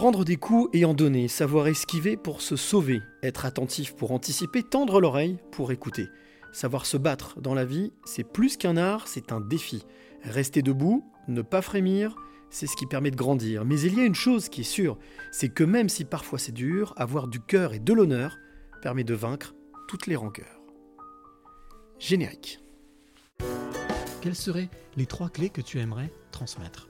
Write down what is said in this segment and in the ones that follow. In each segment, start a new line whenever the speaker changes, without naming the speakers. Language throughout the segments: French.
Prendre des coups et en donner, savoir esquiver pour se sauver, être attentif pour anticiper, tendre l'oreille pour écouter. Savoir se battre dans la vie, c'est plus qu'un art, c'est un défi. Rester debout, ne pas frémir, c'est ce qui permet de grandir. Mais il y a une chose qui est sûre, c'est que même si parfois c'est dur, avoir du cœur et de l'honneur permet de vaincre toutes les rancœurs. Générique.
Quelles seraient les trois clés que tu aimerais transmettre?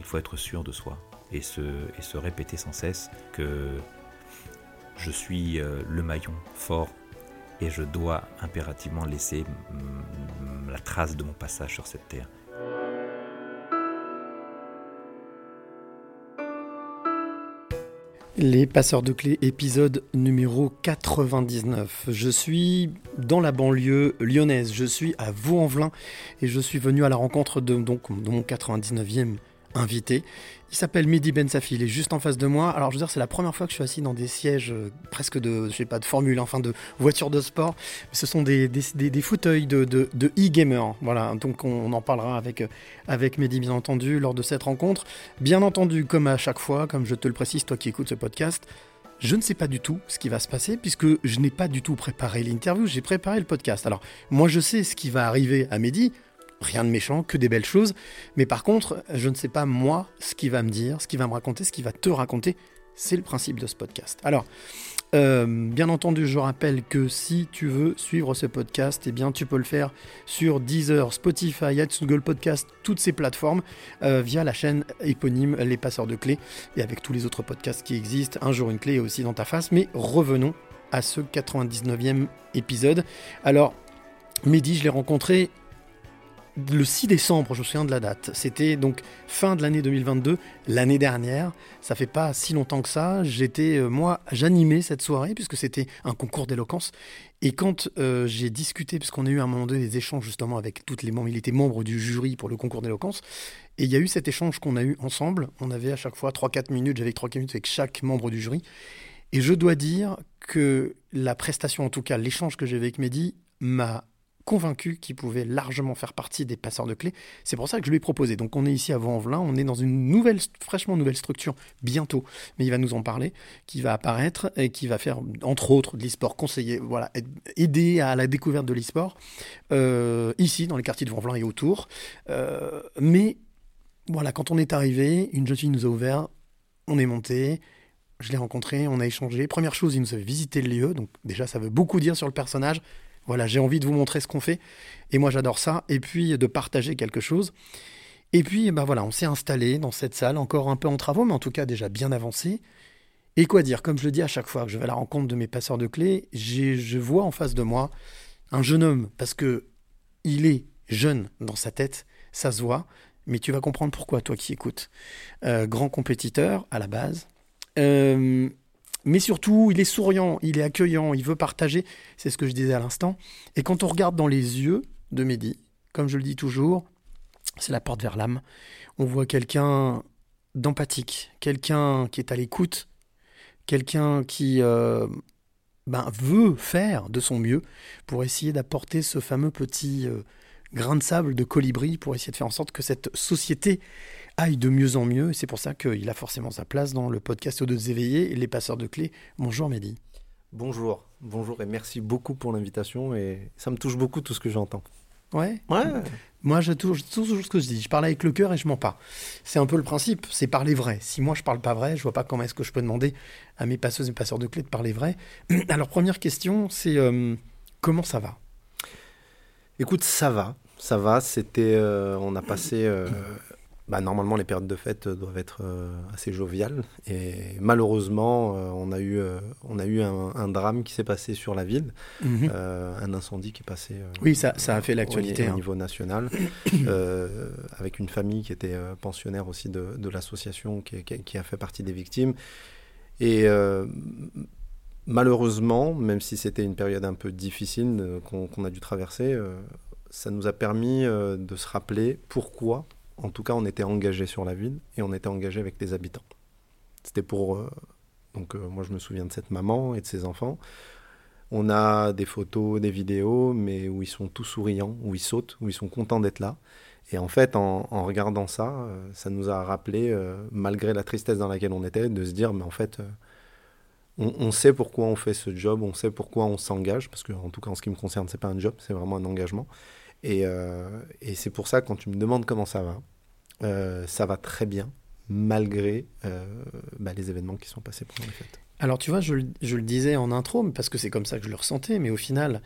Il faut être sûr de soi et se, et se répéter sans cesse que je suis euh, le maillon fort et je dois impérativement laisser la trace de mon passage sur cette terre.
Les passeurs de clés, épisode numéro 99. Je suis dans la banlieue lyonnaise, je suis à Vaux-en-Velin et je suis venu à la rencontre de, donc, de mon 99e invité. Il s'appelle Mehdi Ben Safi, il est juste en face de moi. Alors je veux dire, c'est la première fois que je suis assis dans des sièges euh, presque de, je sais pas, de formule, enfin de voiture de sport. Ce sont des, des, fauteuils de, de, e-gamer. Voilà, donc on, en parlera avec, euh, avec Mehdi, bien entendu, lors de cette rencontre. Bien entendu, comme à chaque fois, comme je te le précise, toi qui écoutes ce podcast, je ne sais pas du tout ce qui va se passer puisque je n'ai pas du tout préparé l'interview, j'ai préparé le podcast. Alors, moi je sais ce qui va arriver à Mehdi, rien de méchant, que des belles choses. Mais par contre, je ne sais pas moi ce qu'il va me dire, ce qu'il va me raconter, ce qu'il va te raconter. C'est le principe de ce podcast. Alors, euh, bien entendu, je rappelle que si tu veux suivre ce podcast, eh bien, tu peux le faire sur Deezer, Spotify, iTunes, Google Podcast, toutes ces plateformes, euh, via la chaîne éponyme Les Passeurs de Clés, et avec tous les autres podcasts qui existent. Un jour une clé est aussi dans ta face. Mais revenons à ce 99e épisode. Alors, Mehdi, je l'ai rencontré le 6 décembre, je me souviens de la date, c'était donc fin de l'année 2022, l'année dernière, ça fait pas si longtemps que ça, j'étais, euh, moi, j'animais cette soirée puisque c'était un concours d'éloquence, et quand euh, j'ai discuté, puisqu'on a eu à un moment donné des échanges justement avec toutes les membres, il était membre du jury pour le concours d'éloquence, et il y a eu cet échange qu'on a eu ensemble, on avait à chaque fois 3-4 minutes, j'avais 3-4 minutes avec chaque membre du jury, et je dois dire que la prestation, en tout cas l'échange que j'ai avec Mehdi, m'a convaincu qu'il pouvait largement faire partie des passeurs de clés. C'est pour ça que je lui ai proposé. Donc on est ici à Vaux-en-Velin, on est dans une nouvelle, fraîchement nouvelle structure bientôt, mais il va nous en parler, qui va apparaître et qui va faire, entre autres, de l'e-sport, conseiller, voilà, aider à la découverte de l'e-sport, euh, ici, dans les quartiers de Vaux-en-Velin et autour. Euh, mais voilà, quand on est arrivé, une jeune fille nous a ouvert, on est monté, je l'ai rencontré, on a échangé. Première chose, il nous avait visité le lieu, donc déjà ça veut beaucoup dire sur le personnage. Voilà, j'ai envie de vous montrer ce qu'on fait. Et moi, j'adore ça. Et puis, de partager quelque chose. Et puis, ben voilà, on s'est installé dans cette salle, encore un peu en travaux, mais en tout cas déjà bien avancé. Et quoi dire Comme je le dis à chaque fois que je vais à la rencontre de mes passeurs de clés, je vois en face de moi un jeune homme, parce que il est jeune dans sa tête, ça se voit, mais tu vas comprendre pourquoi, toi qui écoutes. Euh, grand compétiteur à la base, euh, mais surtout, il est souriant, il est accueillant, il veut partager, c'est ce que je disais à l'instant. Et quand on regarde dans les yeux de Mehdi, comme je le dis toujours, c'est la porte vers l'âme. On voit quelqu'un d'empathique, quelqu'un qui est à l'écoute, quelqu'un qui euh, ben, veut faire de son mieux pour essayer d'apporter ce fameux petit euh, grain de sable de colibri, pour essayer de faire en sorte que cette société aille de mieux en mieux. C'est pour ça qu'il a forcément sa place dans le podcast Aux éveillés et les passeurs de clés. Bonjour Mehdi.
Bonjour, bonjour et merci beaucoup pour l'invitation et ça me touche beaucoup tout ce que j'entends.
Ouais. Ouais. Moi, je toujours, toujours ce que je dis. Je parle avec le cœur et je mens pas. C'est un peu le principe, c'est parler vrai. Si moi je parle pas vrai, je vois pas comment est-ce que je peux demander à mes passeuses et passeurs de clés de parler vrai. Alors première question, c'est euh, comment ça va?
Écoute, ça va, ça va. C'était, euh, on a passé euh, bah, normalement, les périodes de fête doivent être euh, assez joviales. Et malheureusement, euh, on a eu, euh, on a eu un, drame qui s'est passé sur la ville, mhm. un incendie qui est passé.
oui, ça, ça a fait l'actualité.
Au, hein. niveau national, avec une famille qui était pensionnaire aussi de, de l'association qui, qui, a fait partie des victimes. Et malheureusement, même si c'était une période un peu difficile euh, qu'on a dû traverser, euh, ça nous a permis euh, de se rappeler pourquoi, en tout cas, on était engagé sur la ville et on était engagé avec les habitants. C'était pour. euh, donc, euh, moi, je me souviens de cette maman et de ses enfants. On a des photos, des vidéos, mais où ils sont tous souriants, où ils sautent, où ils sont contents d'être là. Et en fait, en, regardant ça, euh, ça nous a rappelé, euh, malgré la tristesse dans laquelle on était, de se dire, mais en fait, on, on sait pourquoi on fait ce job, on sait pourquoi on s'engage, parce que en tout cas, en ce qui me concerne, c'est pas un job, c'est vraiment un engagement. Et, euh, et c'est pour ça, quand tu me demandes comment ça va, euh, ça va très bien, malgré euh, bah, les événements qui sont passés pendant les fêtes.
Alors tu vois, je, le- disais en intro, parce que c'est comme ça que je le ressentais, mais au final,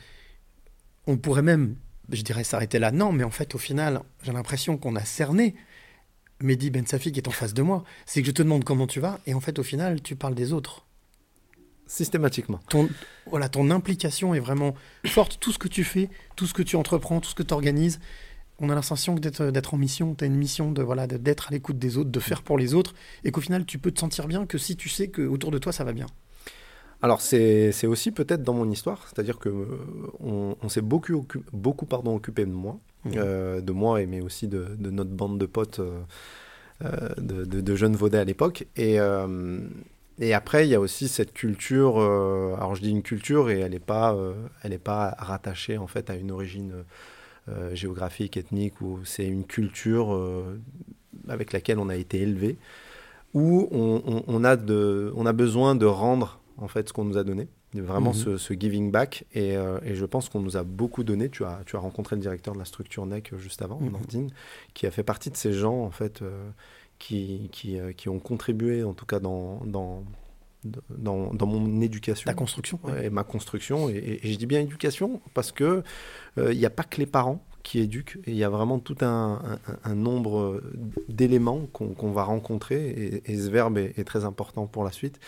on pourrait même, je dirais, s'arrêter là. Non, mais en fait, au final, j'ai l'impression qu'on a cerné Mehdi Ben Safi qui est en face de moi. C'est que je te demande comment tu vas, et en fait, au final, tu parles des autres.
Systématiquement.
Ton, voilà, ton implication est vraiment forte. Tout ce que tu fais, tout ce que tu entreprends, tout ce que tu organises, on a l'impression que d'être en mission. Tu as une mission de voilà d'être à l'écoute des autres, de faire pour les autres, et qu'au final, tu peux te sentir bien que si tu sais que autour de toi, ça va bien.
Alors c'est aussi peut-être dans mon histoire, c'est-à-dire que euh, on, on s'est beaucoup, beaucoup pardon, occupé de moi,
Mhm.
euh, de moi et mais aussi de, de notre bande de potes euh, euh, de, de- de jeunes vaudais à l'époque. Et, euh, et après il y a aussi cette culture, euh, alors je dis une culture et elle n'est pas, euh, elle est pas rattachée en fait à une origine euh, géographique, ethnique, ou c'est une culture avec laquelle on a été élevé, où on, on- on a de, on a besoin de rendre en fait ce qu'on nous a donné, vraiment
Mhm.
ce, ce giving back. Et, et je pense qu'on nous a beaucoup donné. Tu as, tu as rencontré le directeur de la structure NEC juste avant,
Mhm.
Nordine, qui a fait partie de ces gens en fait qui, qui, euh, qui ont contribué en tout cas dans, dans, dans, dans mon éducation.
Ta construction. ouais.
Et ma construction. Et, je dis bien éducation parce que euh, il n'y a pas que les parents qui éduquent, il y a vraiment tout un, un- un nombre d'éléments qu'on va rencontrer, et, et ce verbe est, est très important pour la suite.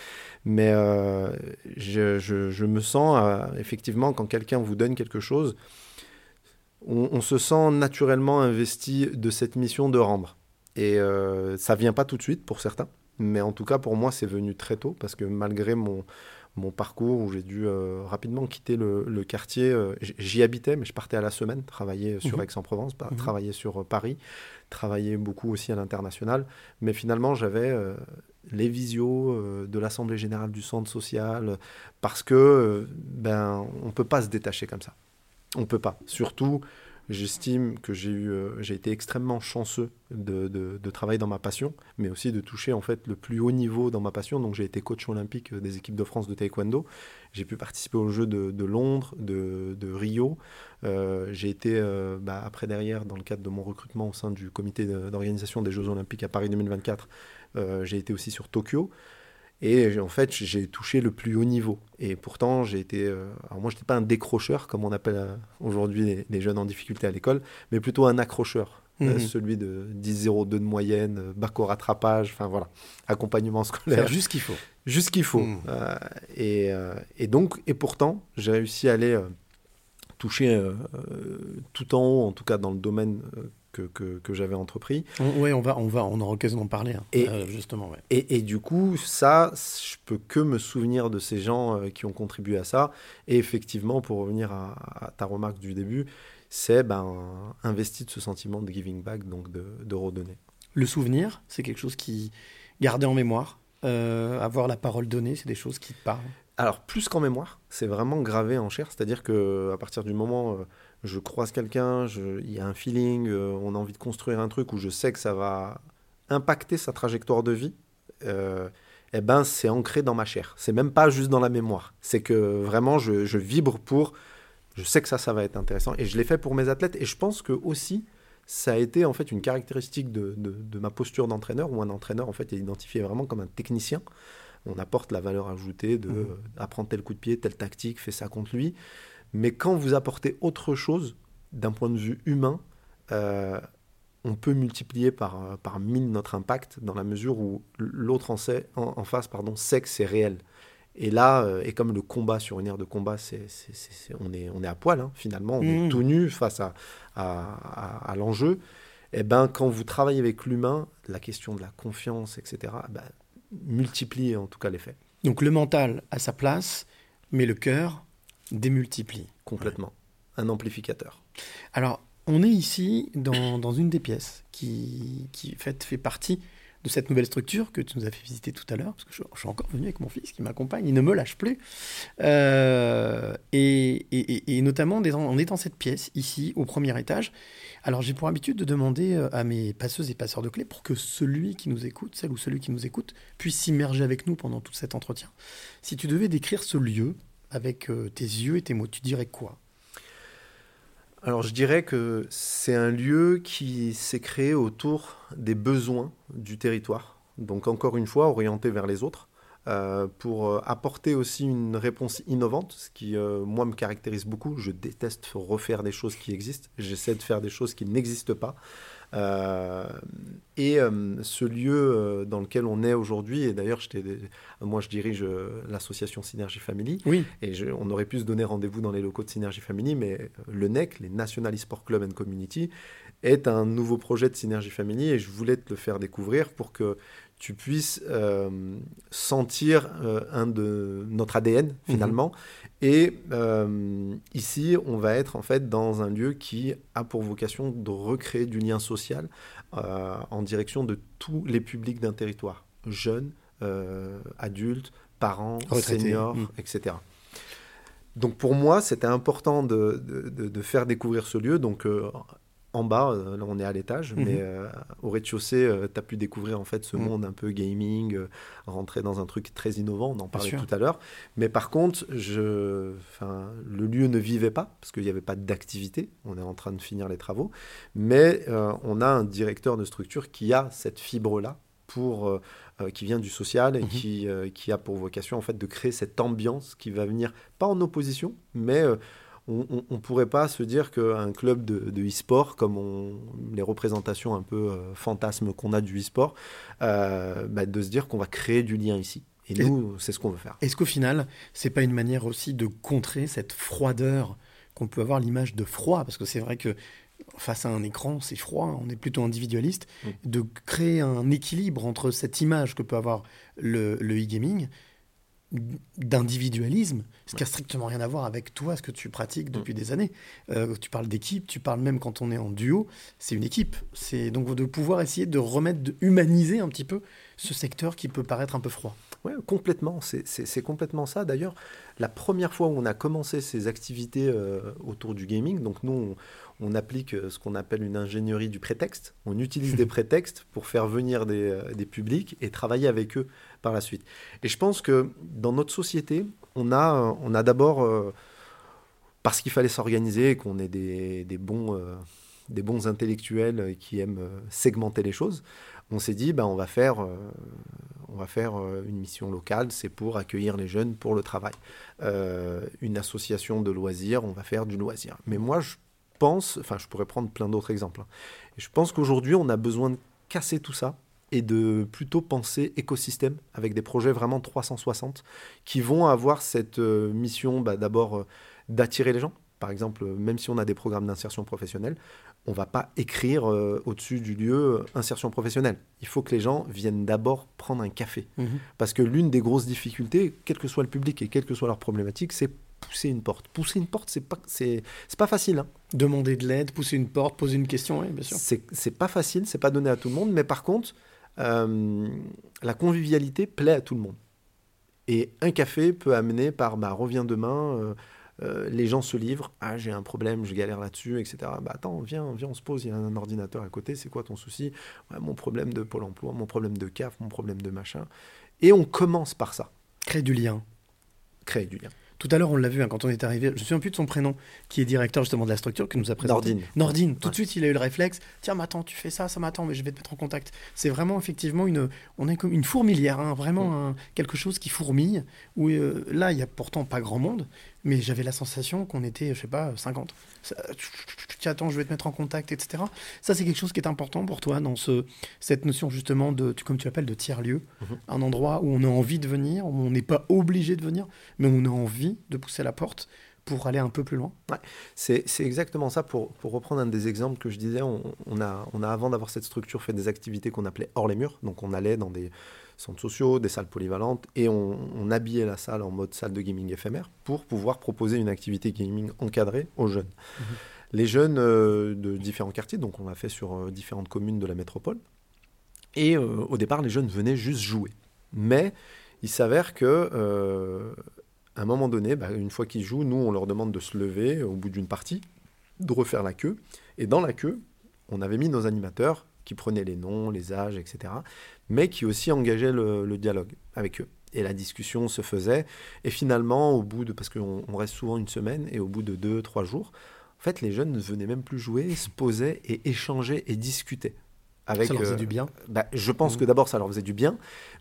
Mais euh, je, je- je me sens, euh, effectivement, quand quelqu'un vous donne quelque chose, on, on se sent naturellement investi de cette mission de rendre. Et euh, ça vient pas tout de suite pour certains, mais en tout cas pour moi c'est venu très tôt parce que malgré mon, mon parcours où j'ai dû euh, rapidement quitter le, le quartier, euh, j'y habitais mais je partais à la semaine travailler sur
Mhm.
Aix-en-Provence,
Mhm.
travailler sur euh, Paris, travailler beaucoup aussi à l'international, mais finalement j'avais les visios de l'Assemblée générale du centre social parce que ben on peut pas se détacher comme ça. On peut pas. Surtout, j'estime que j'ai eu, euh, j'ai été extrêmement chanceux de, de- travailler dans ma passion, mais aussi de toucher en fait le plus haut niveau dans ma passion. Donc j'ai été coach olympique euh, des équipes de France de taekwondo. J'ai pu participer aux Jeux de, Londres, de, Rio. Euh, j'ai été bah, après derrière dans le cadre de mon recrutement au sein du comité d'organisation des Jeux olympiques à Paris 2024. euh, j'ai été aussi sur Tokyo. Et en fait, j'ai touché le plus haut niveau. Et pourtant, j'ai été. euh, alors, moi, je n'étais pas un décrocheur, comme on appelle euh, aujourd'hui les, les jeunes en difficulté à l'école, mais plutôt un accrocheur. Euh,
Mhm.
celui de 10-0-2 de moyenne, euh, bac au rattrapage, enfin voilà, accompagnement scolaire.
Faire juste ce qu'il faut.
Juste ce qu'il faut.
Mhm.
Euh, et, et donc, et pourtant, j'ai réussi à aller toucher tout en haut, en tout cas dans le domaine que, que, que j'avais entrepris.
Ouais, on va, on va, on aura l'occasion d'en parler. hein.
Et-
Euh, justement, ouais.
Et, et du coup, ça, je peux que me souvenir de ces gens euh, qui ont contribué à ça. Et effectivement, pour revenir à, à ta remarque du début, c'est ben, investi de ce sentiment de giving back, donc de, de redonner.
Le souvenir, c'est quelque chose qui garder en mémoire. Euh, avoir la parole donnée, c'est des choses qui te parlent.
Alors, plus qu'en mémoire, c'est vraiment gravé en chair. C'est-à-dire que à partir du moment je croise quelqu'un, il y a un feeling, euh, on a envie de construire un truc où je sais que ça va impacter sa trajectoire de vie, euh, eh ben, c'est ancré dans ma chair. C'est même pas juste dans la mémoire. C'est que vraiment, je, je vibre pour. Je sais que ça, ça va être intéressant. Et je l'ai fait pour mes athlètes. Et je pense que aussi, ça a été en fait une caractéristique de, de- de ma posture d'entraîneur, où un entraîneur en fait est identifié vraiment comme un technicien. On apporte la valeur ajoutée de euh, apprendre tel coup de pied, telle tactique, fait ça contre lui. Mais quand vous apportez autre chose d'un point de vue humain, euh, on peut multiplier par, euh, par mille notre impact dans la mesure où l'autre en, sait- en, en face pardon, sait que c'est réel. Et là, euh, et comme le combat sur une aire de combat, c'est, on, est, on est à poil, hein, finalement, on est tout nu face à, à, à- à l'enjeu. Et ben, quand vous travaillez avec l'humain, la question de la confiance, etc., ben, multiplie en tout cas l'effet.
Donc le mental à sa place, mais le cœur démultiplie.
Complètement. Un amplificateur.
Alors, on est ici dans, dans une des pièces qui, qui fait, fait partie de cette nouvelle structure que tu nous as fait visiter tout à l'heure, parce que je, je suis encore venu avec mon fils qui m'accompagne, il ne me lâche plus. Euh, et, et- et notamment, on est dans- on est dans cette pièce, ici, au premier étage. Alors, j'ai pour habitude de demander euh, à mes passeuses et passeurs de clés pour que celui qui nous écoute, celle ou celui qui nous écoute, puisse s'immerger avec nous pendant tout cet entretien. Si tu devais décrire ce lieu avec euh, tes yeux et tes mots, tu dirais quoi?
Alors je dirais que c'est un lieu qui s'est créé autour des besoins du territoire. Donc encore une fois, orienté vers les autres, euh, pour euh, apporter aussi une réponse innovante, ce qui, moi, me caractérise beaucoup. Je déteste refaire des choses qui existent. J'essaie de faire des choses qui n'existent pas. Euh, et euh, ce lieu euh, dans lequel on est aujourd'hui, et d'ailleurs, moi je dirige l'association Synergie Family,
Oui.
et je- on aurait pu se donner rendez-vous dans les locaux de Synergie Family, mais le NEC, les National eSport Club and Community, est un nouveau projet de Synergie Family, et je voulais te le faire découvrir pour que tu puisses euh, sentir euh, un de notre ADN finalement. Et euh, ici, on va être en fait dans un lieu qui a pour vocation de recréer du lien social en direction de tous les publics d'un territoire, jeunes, adultes, parents,
Retraités.
seniors,
Mm.
etc. Donc pour moi, c'était important de, de- de- faire découvrir ce lieu. Donc en bas, euh, là on est à l'étage,
Mhm.
mais euh, au rez-de-chaussée, tu as pu découvrir en fait ce
Mhm.
monde un peu gaming, euh, rentrer dans un truc très innovant, on en parlait tout à l'heure. Mais par contre, je, enfin, le lieu ne vivait pas, parce qu'il n'y avait pas d'activité, on est en train de finir les travaux, mais euh, on a un directeur de structure qui a cette fibre-là pour euh, euh, qui vient du social et
Mhm.
qui, euh, qui a pour vocation en fait de créer cette ambiance qui va venir pas en opposition, mais euh, on ne pourrait pas se dire qu'un club de, de e-sport, comme on- les représentations un peu euh, fantasmes qu'on a du e-sport, euh, bah, de se dire qu'on va créer du lien ici. Et
Et-
nous, c'est ce qu'on veut faire.
Est-ce qu'au final, c'est pas une manière aussi de contrer cette froideur qu'on peut avoir, l'image de froid? Parce que c'est vrai que face à un écran, c'est froid, on est plutôt individualiste.
Mm.
De créer un équilibre entre cette image que peut avoir le, le e-gaming d'individualisme, ce qui a strictement rien à voir avec toi, ce que tu pratiques depuis des années. Euh, tu parles d'équipe, tu parles même quand on est en duo, c'est une équipe. C'est donc de pouvoir essayer de remettre, de humaniser un petit peu ce secteur qui peut paraître un peu froid.
Ouais, complètement. C'est- complètement ça. D'ailleurs, la première fois où on a commencé ces activités euh, autour du gaming, donc nous, on, on applique euh, ce qu'on appelle une ingénierie du prétexte. On utilise des prétextes pour faire venir des, euh, des publics et travailler avec eux par la suite. Et je pense que dans notre société, on a, on a d'abord, euh, parce qu'il fallait s'organiser et qu'on est des, des bons... euh, des bons intellectuels qui aiment segmenter les choses, on s'est dit, ben, on va faire, euh, euh, une mission locale, c'est pour accueillir les jeunes pour le travail. Euh, une association de loisirs, on va faire du loisir. Mais moi, je pense, enfin, je pourrais prendre plein d'autres exemples. hein. Je pense qu'aujourd'hui, on a besoin de casser tout ça et de plutôt penser écosystème avec des projets vraiment 360 qui vont avoir cette mission bah, d'abord d'attirer les gens. Par exemple, même si on a des programmes d'insertion professionnelle, on va pas écrire euh, au-dessus du lieu euh, insertion professionnelle. Il faut que les gens viennent d'abord prendre un café. Parce que l'une des grosses difficultés, quel que soit le public et quelle que soit leur problématique, c'est pousser une porte. Pousser une porte, c'est pas, c'est, pas facile. hein.
Demander de l'aide, pousser une porte, poser une question, oui, bien sûr.
C'est, c'est pas facile, c'est pas donné à tout le monde, mais par contre, euh, la convivialité plaît à tout le monde. Et un café peut amener par bah, reviens demain, euh, euh, les gens se livrent, ah j'ai un problème, je galère là-dessus, etc. Bah attends, viens, viens, on se pose, il y a un ordinateur à côté, c'est quoi ton souci? Ouais, Mon problème de Pôle emploi, mon problème de CAF, mon problème de machin. Et on commence par ça,
Créer du lien.
créer du lien.
Tout à l'heure, on l'a vu hein, quand on est arrivé, je ne me souviens plus de son prénom, qui est directeur justement de la structure, qui nous a présenté.
Nordine.
Nordine. Tout de suite, il a eu le réflexe. Tiens, mais attends, tu fais ça, ça m'attend, mais je vais te mettre en contact. C'est vraiment effectivement une, on est comme une fourmilière, hein, vraiment un- quelque chose qui fourmille. Où euh, là, il y a pourtant pas grand monde, mais j'avais la sensation qu'on était, je sais pas, 50. Ça, Tiens, attends, je vais te mettre en contact, etc. Ça, c'est quelque chose qui est important pour toi dans ce, cette notion justement de, tu- comme tu appelles, de tiers lieu,
Mhm.
un endroit où on a envie de venir, où on n'est pas obligé de venir, mais on a envie de pousser la porte pour aller un peu plus loin.
C'est c'est exactement ça. Pour, pour reprendre un des exemples que je disais, on, on a, on a avant d'avoir cette structure fait des activités qu'on appelait hors les murs. Donc on allait dans des centres sociaux, des salles polyvalentes, et on, on habillait la salle en mode salle de gaming éphémère pour pouvoir proposer une activité gaming encadrée aux jeunes. Les jeunes euh, de différents quartiers, donc on l'a fait sur euh, différentes communes de la métropole, et euh, au départ, les jeunes venaient juste jouer. Mais il s'avère que à un moment donné, bah, une fois qu'ils jouent, nous, on leur demande de se lever au bout d'une partie, de refaire la queue. Et dans la queue, on avait mis nos animateurs qui prenaient les noms, les âges, etc., mais qui aussi engageaient le, le dialogue avec eux. Et la discussion se faisait. Et finalement, au bout de, parce qu'on on reste souvent une semaine, et au bout de deux, trois jours, en fait, les jeunes ne venaient même plus jouer, se posaient et échangeaient et discutaient. Avec,
Ça leur faisait
euh,
du bien.
bah, je pense
Mhm.
que d'abord, ça leur faisait du bien.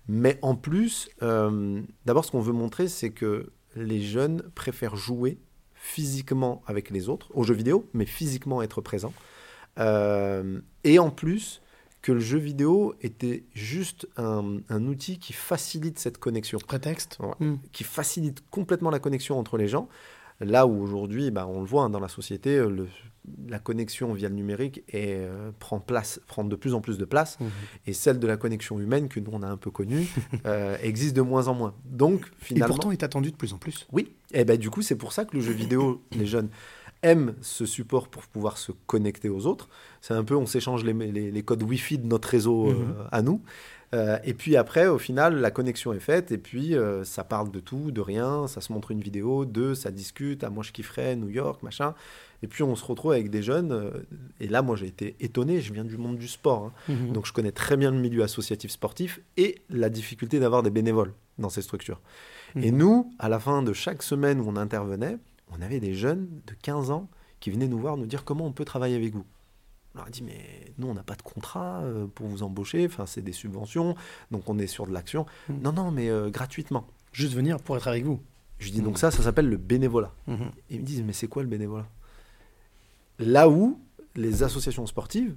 Mais en plus, euh, d'abord, ce qu'on veut montrer, c'est que les jeunes préfèrent jouer physiquement avec les autres, aux jeux vidéo, mais physiquement être présent. Euh, et en plus, que le jeu vidéo était juste un, un outil qui facilite cette connexion.
Prétexte
Ouais.
Hmm.
Qui facilite complètement la connexion entre les gens. Là où aujourd'hui, bah, on le voit hein, dans la société, euh, le- la connexion via le numérique est, euh, prend, place, prend de plus en plus de place.
Mhm.
Et celle de la connexion humaine, que nous on a un peu connue, euh, existe de moins en moins. Donc
Et
finalement.
pourtant est attendu de plus en plus.
Oui, et ben du coup, c'est pour ça que le jeu vidéo, les jeunes aiment ce support pour pouvoir se connecter aux autres. C'est un peu, on s'échange les, les- les codes Wi-Fi de notre réseau euh,
Mhm.
à nous. Euh, et puis après, au final, la connexion est faite, et puis euh, ça parle de tout, de rien, ça se montre une vidéo, deux, ça discute, ah, moi je kifferais New York, machin. Et puis on se retrouve avec des jeunes, et là, moi j'ai été étonné, je viens du monde du sport, hein.
Mhm.
donc je connais très bien le milieu associatif sportif et la difficulté d'avoir des bénévoles dans ces structures. Et
Mhm.
nous, à la fin de chaque semaine où on intervenait, on avait des jeunes de 15 ans qui venaient nous voir, nous dire comment on peut travailler avec vous. On leur a dit, mais nous, on n'a pas de contrat euh, pour vous embaucher, enfin, c'est des subventions, donc on est sur de l'action.
Mhm.
Non, non, mais euh, gratuitement.
Juste venir pour être avec vous.
Je dis, donc ça, ça s'appelle le bénévolat. Et ils me disent, mais c'est quoi le bénévolat? Là où les associations sportives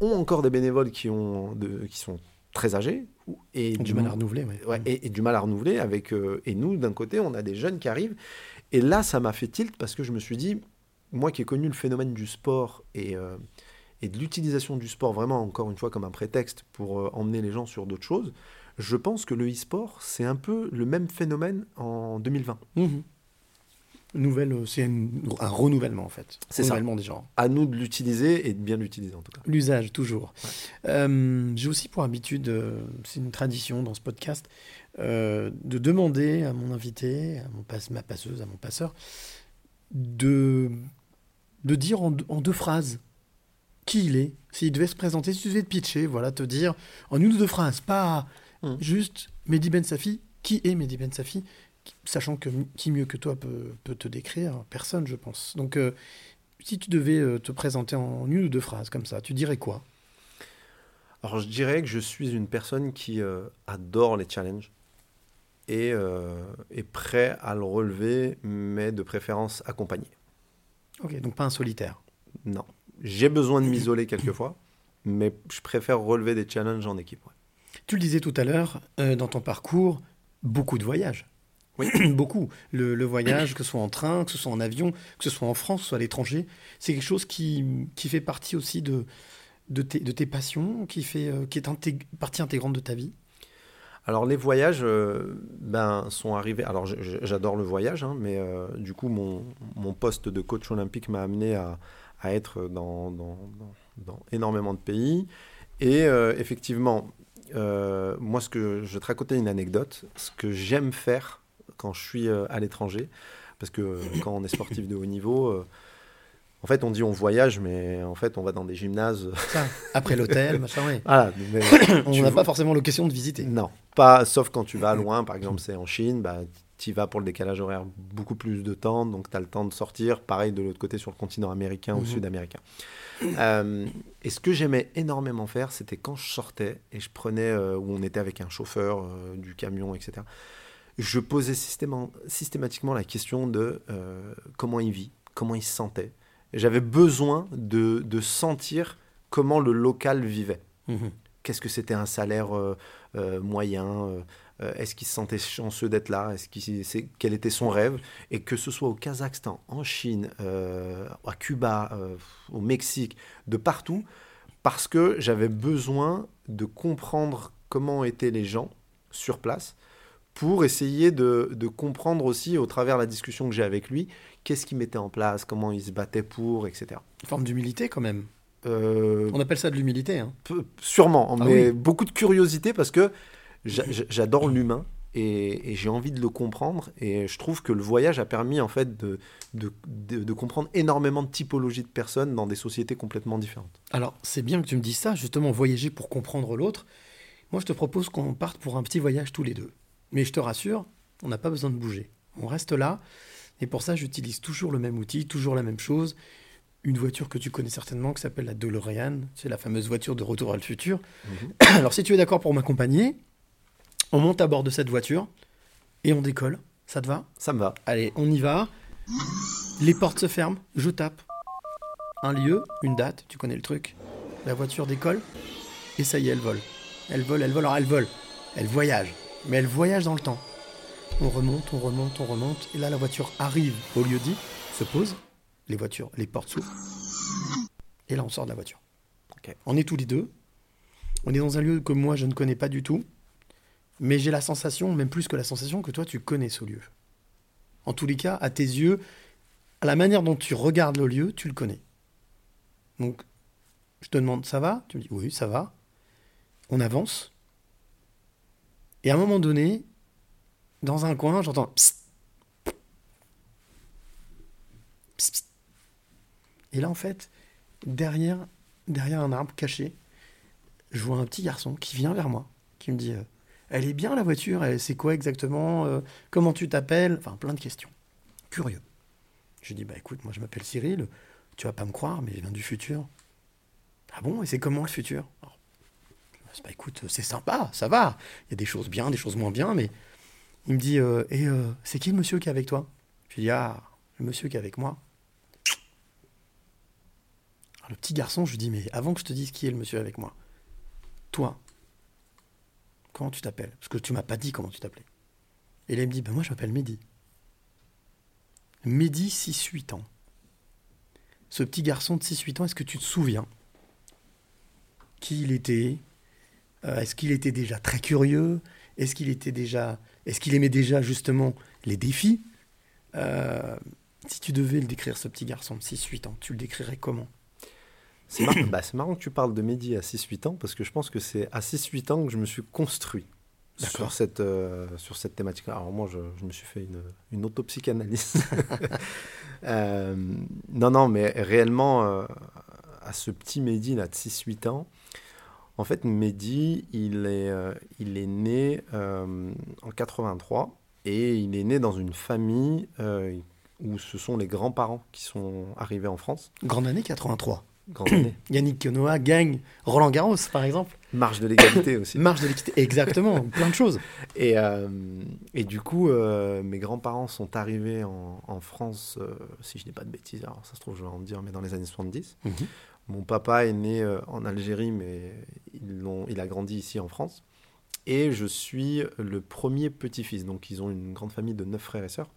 ont encore des bénévoles qui, ont de- qui sont très âgés et
Du mal à renouveler, ouais.
Ouais, et, et du mal à renouveler avec euh, et nous d'un côté on a des jeunes qui arrivent et là ça m'a fait tilt parce que je me suis dit moi qui ai connu le phénomène du sport et, euh, et de l'utilisation du sport vraiment encore une fois comme un prétexte pour euh, emmener les gens sur d'autres choses je pense que le e-sport c'est un peu le même phénomène en 2020
Mhm. Nouvelle, euh, c'est un renouvellement en fait.
C'est ça.
renouvellement des genres.
à nous de l'utiliser et de bien l'utiliser en tout cas
L'usage, toujours. Euh, J'ai aussi pour habitude, euh, c'est une tradition dans ce podcast, euh, de demander à mon invité, à mon passe, ma passeuse, à mon passeur, de, de dire en, deux- en deux phrases qui il est. S'il devait se présenter, si tu devais te pitcher, voilà, te dire en une ou deux phrases, pas
Mm.
juste Mehdi Ben Safi, qui est Mehdi Ben Safi, sachant que qui mieux que toi peut, peut te décrire Personne, je pense. Donc, euh, si tu devais euh, te présenter en une ou deux phrases comme ça, tu dirais quoi?
Alors je dirais que je suis une personne qui euh, adore les challenges et euh, est prêt à le relever mais de préférence accompagné
Ok, donc pas un solitaire?
Non. J'ai besoin de m'isoler quelquefois, mais je préfère relever des challenges en équipe. ouais.
Tu le disais tout à l'heure, dans ton parcours, beaucoup de voyages.
Oui.
beaucoup. Le, le voyage, que ce soit en train, que ce soit en avion, que ce soit en France, que ce soit à l'étranger, c'est quelque chose qui, qui fait partie aussi de, de, tes, de tes passions, qui, fait, euh, qui est intég- partie intégrante de ta vie?
Alors les voyages euh, ben, sont arrivés. Alors j'adore le voyage, hein, mais euh, du coup mon, mon poste de coach olympique m'a amené à, à être dans, dans- dans- énormément de pays. Et euh, effectivement, moi ce que je vais te raconter une anecdote. Ce que j'aime faire quand je suis euh, à l'étranger, parce que euh, quand on est sportif de haut niveau, euh, en fait on dit on voyage, mais en fait on va dans des gymnases.
Ça, après l'hôtel, machin.
Voilà, mais
On n'a pas forcément l'occasion de visiter.
non, pas sauf quand tu vas loin, par exemple c'est en Chine, bah, tu y vas pour le décalage horaire beaucoup plus de temps, donc tu as le temps de sortir, pareil de l'autre côté sur le continent américain ou
Mhm.
sud-américain. Euh, et ce que j'aimais énormément faire, c'était quand je sortais et je prenais, euh, où on était avec un chauffeur euh, du camion, etc., je posais systéma- systématiquement la question de euh, comment il vit, comment il se sentait. J'avais besoin de, de sentir comment le local vivait
Mhm.
qu'est-ce que c'était un salaire euh, euh, moyen Est-ce qu'il se sentait chanceux d'être là Est-ce quel était son rêve? Et que ce soit au Kazakhstan, en Chine, à Cuba, au Mexique, de partout, parce que j'avais besoin de comprendre comment étaient les gens sur place pour essayer de, de comprendre aussi, au travers de la discussion que j'ai avec lui, qu'est-ce qu'il mettait en place, comment il se battait pour, etc.
Une forme d'humilité quand même.
Euh,
On appelle ça de l'humilité. Hein.
sûrement,
Ah
mais
oui.
beaucoup de curiosité parce que j'a- j'a- j'adore l'humain et, et j'ai envie de le comprendre. Et je trouve que le voyage a permis en fait de, de, de- de comprendre énormément de typologies de personnes dans des sociétés complètement différentes.
Alors, c'est bien que tu me dises ça, justement, voyager pour comprendre l'autre. Moi, je te propose qu'on parte pour un petit voyage tous les deux. Mais je te rassure, on n'a pas besoin de bouger. On reste là. Et pour ça, j'utilise toujours le même outil, toujours la même chose. Une voiture que tu connais certainement, qui s'appelle la DeLorean. C'est la fameuse voiture de retour à le futur. Alors, si tu es d'accord pour m'accompagner, on monte à bord de cette voiture et on décolle. Ça te va?
Ça me va.
Allez, on y va. Les portes se ferment, je tape. Un lieu, une date, tu connais le truc. La voiture décolle et ça y est, elle vole. Elle vole, elle vole, alors elle vole. Elle voyage, mais elle voyage dans le temps. On remonte, on remonte, on remonte, et là la voiture arrive au lieu dit, se pose, les voitures, les portes s'ouvrent, et là on sort de la voiture. On est tous les deux. On est dans un lieu que moi je ne connais pas du tout, mais j'ai la sensation, même plus que la sensation, que toi tu connais ce lieu. En tous les cas, à tes yeux, à la manière dont tu regardes le lieu, tu le connais. Donc, je te demande, ça va? Tu me dis, oui, ça va. On avance. Et à un moment donné, dans un coin, j'entends Psst. Psst. Et là, en fait, derrière, derrière un arbre caché, je vois un petit garçon qui vient vers moi, qui me dit euh, Elle est bien la voiture, c'est quoi exactement Euh, Comment tu t'appelles? Enfin, plein de questions. Curieux. Je lui dis Bah écoute, moi je m'appelle Cyril, tu vas pas me croire, mais je viens du futur. Ah bon Et c'est comment le futur? Bah écoute, c'est sympa, ça va. Il y a des choses bien, des choses moins bien, mais il me dit euh, Et euh, c'est qui le monsieur qui est avec toi? Je lui dis Ah, le monsieur qui est avec moi. Alors, le petit garçon, je lui dis Mais avant que je te dise qui est le monsieur avec moi, toi, comment tu t'appelles? Parce que tu m'as pas dit comment tu t'appelais. Et là, il me dit Ben moi, je m'appelle Mehdi. Mehdi, 6-8 ans. Ce petit garçon de 6-8 ans, est-ce que tu te souviens qui il était? Euh, Est-ce qu'il était déjà très curieux? Est-ce qu'il était déjà, est-ce qu'il aimait déjà justement les défis? Euh, Si tu devais le décrire, ce petit garçon de 6-8 ans, tu le décrirais comment?
C'est mar- bah, marrant que tu parles de Mehdi à 6-8 ans, parce que je pense que c'est à 6-8 ans que je me suis construit sur cette, euh, sur cette thématique. Alors moi, je, je me suis fait une, une autopsychanalyse. Euh, non, non, mais réellement, euh, à ce petit Mehdi là, de 6-8 ans, en fait, Mehdi, il est, euh, il est né euh, en 83, et il est né dans une famille euh, où ce sont les grands-parents qui sont arrivés en France.
Grande année 83.
Grande année.
Yannick Noah gagne Roland Garros, par exemple.
Marge de l'égalité aussi.
Marge de l'équité, exactement, plein de choses.
Et, et du coup, mes grands-parents sont arrivés en, en France, si je dis pas de bêtises, alors ça se trouve, je vais en dire, mais dans les années 70.
Mhm.
Mon papa est né euh, en Algérie, mais ils il a grandi ici en France. Et je suis le premier petit-fils. Donc, ils ont une grande famille de neuf frères et sœurs.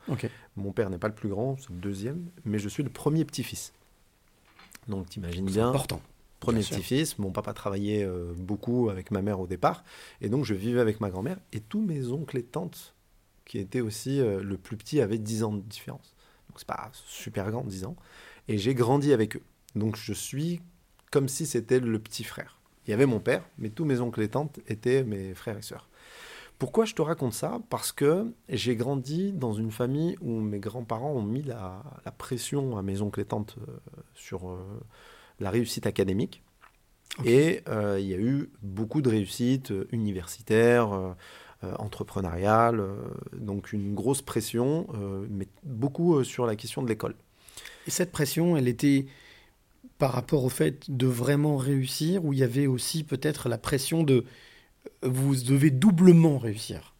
Mon père n'est pas le plus grand, c'est le deuxième, mais je suis le premier petit-fils. Donc, t'imagines bien.
important.
Premier petit-fils, mon papa travaillait euh, beaucoup avec ma mère au départ, et donc je vivais avec ma grand-mère, et tous mes oncles et tantes, qui étaient aussi euh, le plus petit, avaient 10 ans de différence. Donc c'est pas super grand, 10 ans, et j'ai grandi avec eux. Donc je suis comme si c'était le petit frère. Il y avait mon père, mais tous mes oncles et tantes étaient mes frères et sœurs. Pourquoi je te raconte ça? Parce que j'ai grandi dans une famille où mes grands-parents ont mis la, la pression à mes oncles et tantes euh, sur euh, la réussite académique. Et euh, il y a eu beaucoup de réussites universitaires, euh, entrepreneuriales, euh, donc une grosse pression, mais beaucoup sur la question de l'école.
Et cette pression, elle était par rapport au fait de vraiment réussir, ou il y avait aussi peut-être la pression de euh, vous devez doublement réussir?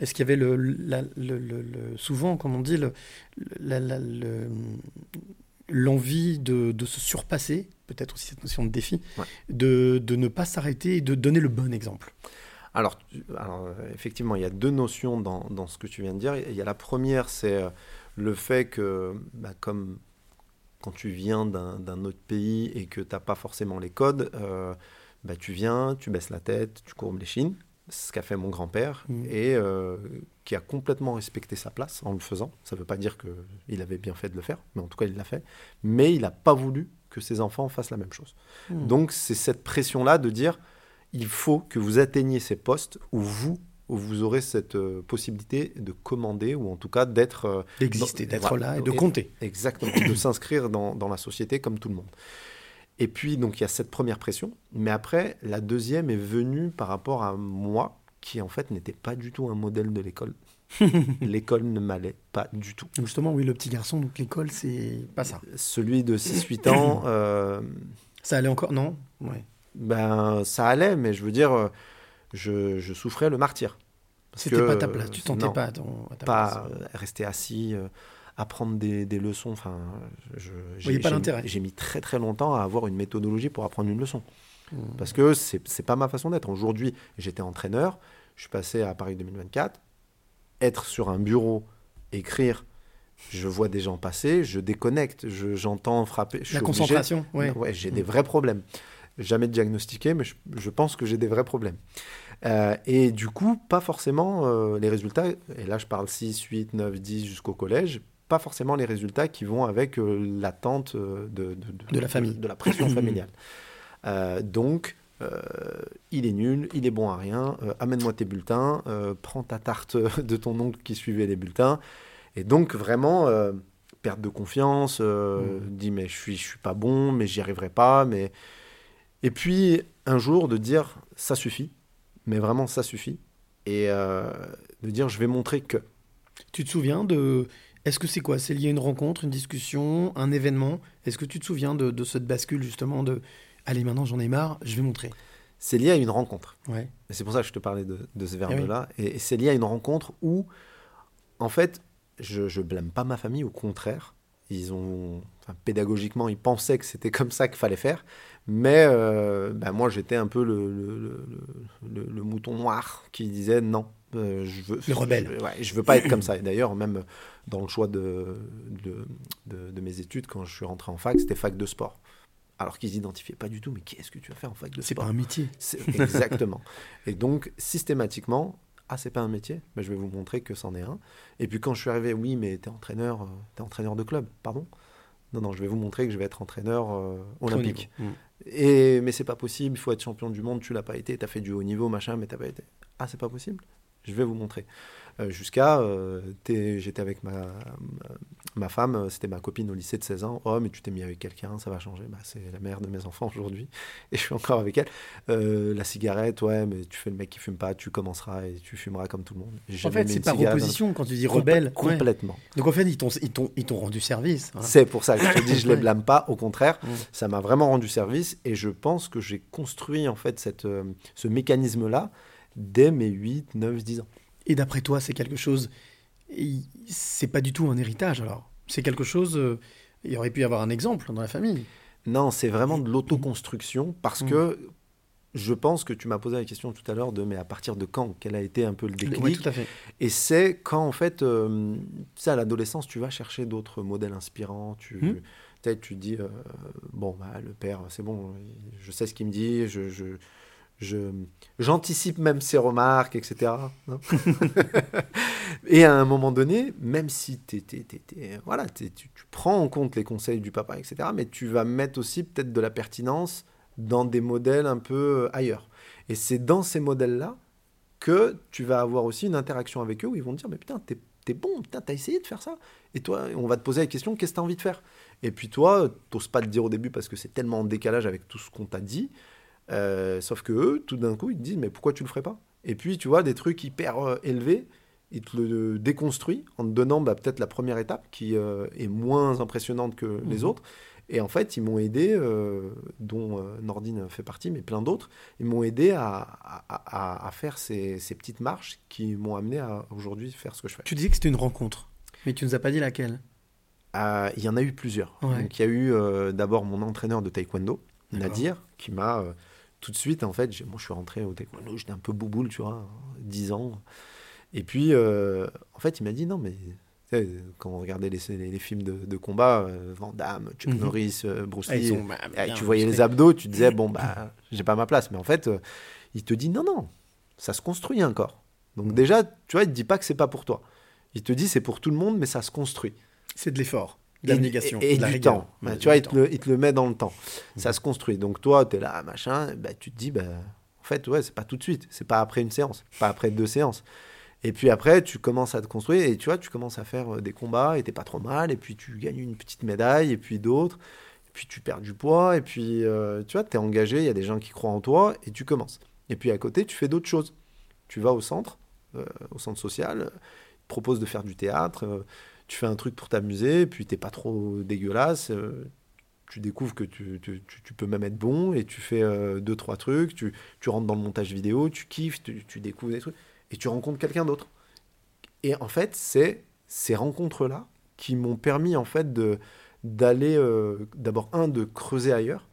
Est-ce qu'il y avait le, la- le- le- le- souvent, comme on dit, l'envie de, de se surpasser, peut-être aussi cette notion de défi,
Ouais.
de, de ne pas s'arrêter et de donner le bon exemple?
Alors, euh, effectivement, il y a deux notions dans, dans ce que tu viens de dire. Il y a la première, c'est euh, le fait que, bah, comme quand tu viens d'un autre pays et que tu n'as pas forcément les codes, euh, bah, tu viens, tu baisses la tête, tu courbes les chines. ce qu'a fait mon grand-père,
Mhm.
et euh, qui a complètement respecté sa place en le faisant. Ça ne veut pas dire qu'il avait bien fait de le faire, mais en tout cas, il l'a fait. Mais il n'a pas voulu que ses enfants fassent la même chose.
Mhm.
Donc, c'est cette pression-là de dire il faut que vous atteigniez ces postes où vous, où vous aurez cette euh, possibilité de commander, ou en tout cas d'être. euh,
D'exister, d'être là et de compter.
Exactement, de s'inscrire dans, dans la société comme tout le monde. Et puis, donc, il y a cette première pression. Mais après, la deuxième est venue par rapport à moi, qui en fait n'était pas du tout un modèle de l'école. l'école ne m'allait pas du tout.
Justement, oui, le petit garçon, donc l'école, c'est pas ça.
Celui de 6-8 ans, euh,
Ça allait encore, non? Ouais.
ben, ça allait, mais je veux dire, je, je souffrais le martyr.
C'était pas ta place, tu
euh,
tentais
non,
pas à, ton- à ta
pas
place.
rester assis, euh, apprendre des, des leçons. Enfin, je,
voyez pas
j'ai-
l'intérêt.
J'ai mis très très longtemps à avoir une méthodologie pour apprendre une leçon.
Hmm.
Parce que c'est pas ma façon d'être. Aujourd'hui, j'étais entraîneur, je suis passé à Paris 2024. Être sur un bureau, écrire, je vois des gens passer, je déconnecte, je- j'entends frapper. Je
La concentration, ouais.
j'ai
Mm.
des vrais problèmes. Jamais diagnostiqué, mais je, je pense que j'ai des vrais problèmes. Euh, et du coup, pas forcément euh, les résultats, et là je parle 6, 8, 9, 10 jusqu'au collège, pas forcément les résultats qui vont avec euh, l'attente euh, de, de,
De la famille.
de la pression familiale. Donc, il est nul, il est bon à rien, amène-moi tes bulletins, prends ta tarte de ton oncle qui suivait les bulletins. Et donc, vraiment, perte de confiance, euh, dit mais je suis, je suis pas bon, mais j'y arriverai pas. Mais... Et puis, un jour, de dire ça suffit, mais vraiment ça suffit. Et euh, de dire je vais montrer que.
Tu te souviens de. Est-ce que c'est quoi? C'est lié à une rencontre, une discussion, un événement? Est-ce que tu te souviens de, de cette bascule justement de Allez, maintenant j'en ai marre, je vais montrer?
C'est lié à une rencontre.
Ouais.
C'est pour ça que je te parlais de, de ce
Eh
verbe-là. Et, et c'est lié à une rencontre où, en fait, je, je blâme pas ma famille, au contraire. Ils ont, enfin, pédagogiquement, ils pensaient que c'était comme ça qu'il fallait faire. Mais euh, ben, moi, j'étais un peu le, le, le- le- le mouton noir qui disait non. euh, je veux,
Le rebelle.
Je, ouais, je veux pas être comme ça. Et d'ailleurs, même dans le choix de, de, de- de mes études, quand je suis rentré en fac, c'était fac de sport. Alors qu'ils n'identifiaient pas du tout, mais qu'est-ce que tu vas faire en fac de sport
C'est pas un métier.
Exactement. et donc, systématiquement, ah, c'est pas un métier Ben, Je vais vous montrer que c'en est un. Et puis, quand je suis arrivé, oui, mais t'es entraîneur, euh, t'es entraîneur de club, pardon Non, non, je vais vous montrer que je vais être entraîneur euh, olympique. Mais c'est pas possible, il faut être champion du monde, tu l'as pas été, t'as fait du haut niveau, machin, mais t'as pas été. Ah, c'est pas possible? Je vais vous montrer. Euh, Jusqu'à, euh, j'étais avec ma, ma, femme, euh, c'était ma copine au lycée de 16 ans. Oh, mais tu t'es mis avec quelqu'un, ça va changer. Bah, c'est la mère de mes enfants aujourd'hui, et je suis encore avec elle. Euh, la cigarette, ouais, mais tu fais le mec qui fume pas, tu commenceras et tu fumeras comme tout le monde.
En fait, c'est par opposition quand tu dis rebelle. ouais.
Complètement.
Donc en fait, ils t'ont, rendu service. hein.
C'est pour ça que je te dis, je les
Ouais.
blâme pas. Au contraire, ça m'a vraiment rendu service et je pense que j'ai construit en fait cette, ce mécanisme-là dès mes 8, 9, 10 ans.
Et d'après toi, c'est quelque chose. C'est pas du tout un héritage alors? C'est quelque chose. euh, Il aurait pu y avoir un exemple dans la famille.
Non, c'est vraiment de l'autoconstruction parce
Mm.
que je pense que tu m'as posé la question tout à l'heure de mais à partir de quand? Quel a été un peu le déclic?
Oui, tout à fait.
Et c'est quand, en fait, euh, tu sais, à l'adolescence, tu vas chercher d'autres modèles inspirants. Tu, peut-être tu te dis, euh, bon, bah, le père, c'est bon, je sais ce qu'il me dit, je- j'anticipe même ses remarques, etc. non Et à un moment donné, même si t'es- t'es- t'es- voilà, t'es- tu, tu prends en compte les conseils du papa, etc., mais tu vas mettre aussi peut-être de la pertinence dans des modèles un peu euh, ailleurs. Et c'est dans ces modèles-là que tu vas avoir aussi une interaction avec eux où ils vont te dire mais putain t'es bon putain t'as essayé de faire ça et toi on va te poser la question qu'est-ce que t'as envie de faire? Et puis toi t'oses pas le dire au début parce que c'est tellement en décalage avec tout ce qu'on t'a dit Euh, sauf que eux tout d'un coup ils te disent mais pourquoi tu le ferais pas? Et puis tu vois des trucs hyper euh, élevés ils te le déconstruisent en te donnant bah, peut-être la première étape qui euh, est moins impressionnante que les
Mhm.
autres et en fait, ils m'ont aidé, euh, dont euh, Nordine fait partie, mais plein d'autres, ils m'ont aidé à, à- à- à faire ces, ces petites marches qui m'ont amené à aujourd'hui faire ce que je fais.
Tu disais que c'était une rencontre, mais tu nous as pas dit laquelle.
Euh, il y en a eu plusieurs.
Ouais.
Il y a eu euh, d'abord mon entraîneur de taekwondo. Nadir, qui m'a euh, tout de suite, en fait, moi je suis rentré au taekwondo, j'étais un peu bouboule, tu vois, 10 ans. Et puis, euh, en fait, il m'a dit non, mais quand on regardait les, les- les films de, de combat, euh, Van Damme, Chuck
Mhm.
Norris, euh, Bruce
Ah,
Lee,
sont, bah, bien
tu voyais les abdos, tu disais bon bah j'ai pas ma place. Mais en fait, euh, il te dit non non, ça se construit un corps. Donc déjà, tu vois, il te dit pas que c'est pas pour toi. Il te dit c'est pour tout le monde, mais ça se construit.
C'est de l'effort,
Et- Et, et
de la
du
rigueur.
temps.
Ouais,
tu vois, il te, le, il te le met dans le temps. Ça se construit. Donc toi, tu es là, machin, bah, tu te dis, bah, en fait, ouais, c'est pas tout de suite. C'est pas après une séance, pas après deux séances. Et puis après, tu commences à te construire et tu vois, tu commences à faire euh, des combats et t'es pas trop mal. Et puis tu gagnes une petite médaille et puis d'autres. Et puis tu perds du poids et puis euh, tu vois, tu es engagé, il y a des gens qui croient en toi et tu commences. Et puis à côté, tu fais d'autres choses. Tu vas au centre, euh, au centre social, ils te proposent de faire du théâtre, euh, tu fais un truc pour t'amuser, puis t'es pas trop dégueulasse. euh, tu découvres que tu, peux même être bon et tu fais euh, deux, trois trucs, tu, rentres dans le montage vidéo, tu kiffes, tu, découvres des trucs et tu rencontres quelqu'un d'autre. Et en fait, c'est ces rencontres-là qui m'ont permis en fait d'aller euh, d'abord un de creuser ailleurs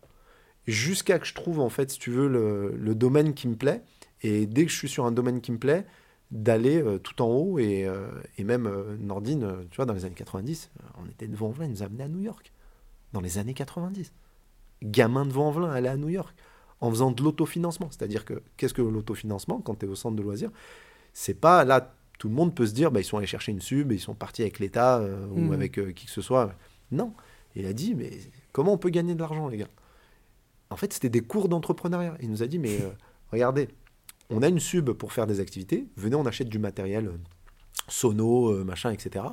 jusqu'à que je trouve en fait si tu veux le, le domaine qui me plaît et dès que je suis sur un domaine qui me plaît d'aller euh, tout en haut et, euh, et même euh, Nordine tu vois dans les années 90 euh, on était devant Velin il nous a amené à New York dans les années 90 gamin de Vanvelin allait à New York en faisant de l'autofinancement. C'est-à-dire que qu'est-ce que l'autofinancement quand tu es au centre de loisirs? C'est pas là, tout le monde peut se dire bah, ils sont allés chercher une sub, et ils sont partis avec l'État ou avec euh, qui que ce soit. Non. Il a dit mais comment on peut gagner de l'argent, les gars? En fait, c'était des cours d'entrepreneuriat. Il nous a dit mais regardez, on a une sub pour faire des activités, venez, on achète du matériel euh, sono, euh, machin, etc.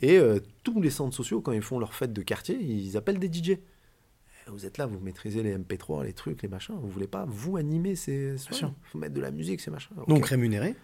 Et euh, tous les centres sociaux, quand ils font leur fête de quartier, ils appellent des DJ. Vous êtes là, vous maîtrisez les MP3, les trucs, les machins. Vous voulez pas, vous, animer ces soirées faut mettre de la musique, ces machins. Ok.
Donc rémunéré.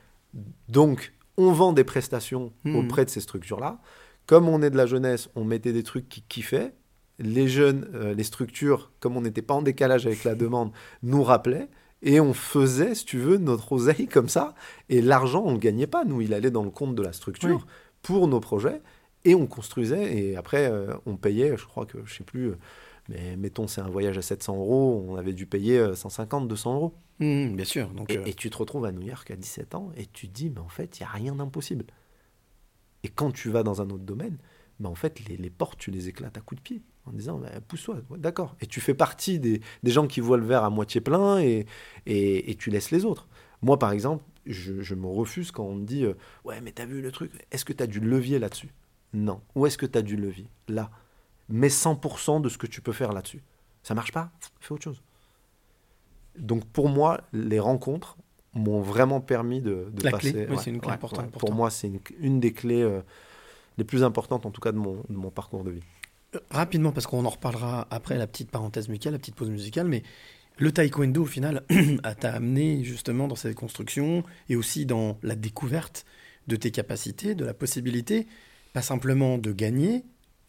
Donc, on vend des prestations
Mhm.
auprès de ces structures-là. Comme on est de la jeunesse, on mettait des trucs qui kiffaient. Les jeunes, euh, les structures, comme on n'était pas en décalage avec la demande, nous rappelaient. Et on faisait, si tu veux, notre oseille comme ça. Et l'argent, on ne le gagnait pas. Nous, il allait dans le compte de la structure
Oui.
pour nos projets. Et on construisait. Et après, euh, on payait, je crois que, je sais plus, euh, mais mettons, c'est un voyage à 700 euros. On avait dû payer euh, 150, 200 euros.
Mhm, bien sûr. Donc,
Et,
euh,
et tu te retrouves à New York à 17 ans et tu te dis, mais en fait, il n'y a rien d'impossible. Et quand tu vas dans un autre domaine, mais en fait, les, les portes, tu les éclates à coups de pied en disant, bah, pousse-toi, d'accord. Et tu fais partie des, des gens qui voient le verre à moitié plein et, et, et tu laisses les autres. Moi, par exemple, je, je me refuse quand on me dit, euh, ouais, mais t'as vu le truc, est-ce que tu as du levier là-dessus? Non. Où est-ce que tu as du levier? Là. Mets 100% de ce que tu peux faire là-dessus. Ça marche pas? Fais autre chose. Donc pour moi, les rencontres m'ont vraiment permis de, de
La
passer.
clé, oui, c'est une clé importante pour
moi, c'est une, une des clés euh, les plus importantes, en tout cas, de mon, de mon parcours de vie.
Rapidement, parce qu'on en reparlera après la petite parenthèse musicale, la petite pause musicale, mais le taekwondo, au final, t'a amené justement dans cette construction et aussi dans la découverte de tes capacités, de la possibilité, pas simplement de gagner,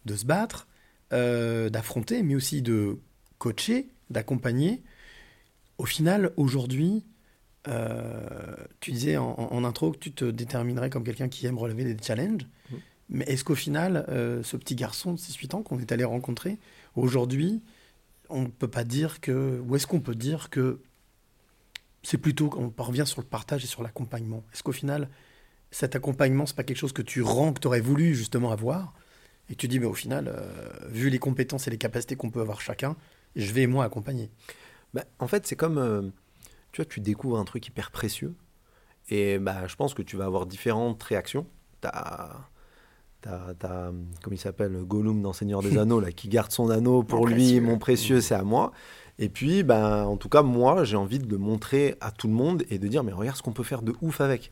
de se battre, euh, d'affronter, mais aussi de coacher, d'accompagner. Au final, aujourd'hui, euh, tu disais en, intro que tu te déterminerais comme quelqu'un qui aime relever des challenges.
Mhm.
Mais est-ce qu'au final, euh, ce petit garçon de 6-8 ans qu'on est allé rencontrer, aujourd'hui, on ne peut pas dire que. Ou est-ce qu'on peut dire que c'est plutôt. On revient sur le partage et sur l'accompagnement? Est-ce qu'au final, cet accompagnement, c'est pas quelque chose que tu rends, que tu aurais voulu justement avoir Et tu dis, mais au final, euh, vu les compétences et les capacités qu'on peut avoir chacun, je vais moi accompagner?
Bah, en fait, c'est comme, euh, tu vois, tu découvres un truc hyper précieux. Et bah, je pense que tu vas avoir différentes réactions. T'as, t'as, t'as, comment il s'appelle, Gollum dans Seigneur des Anneaux, là, qui garde son anneau pour
Mon
lui,
précieux.
mon précieux, c'est à moi. Et puis, ben, en tout cas, moi, j'ai envie de le montrer à tout le monde et de dire, mais regarde ce qu'on peut faire de ouf avec.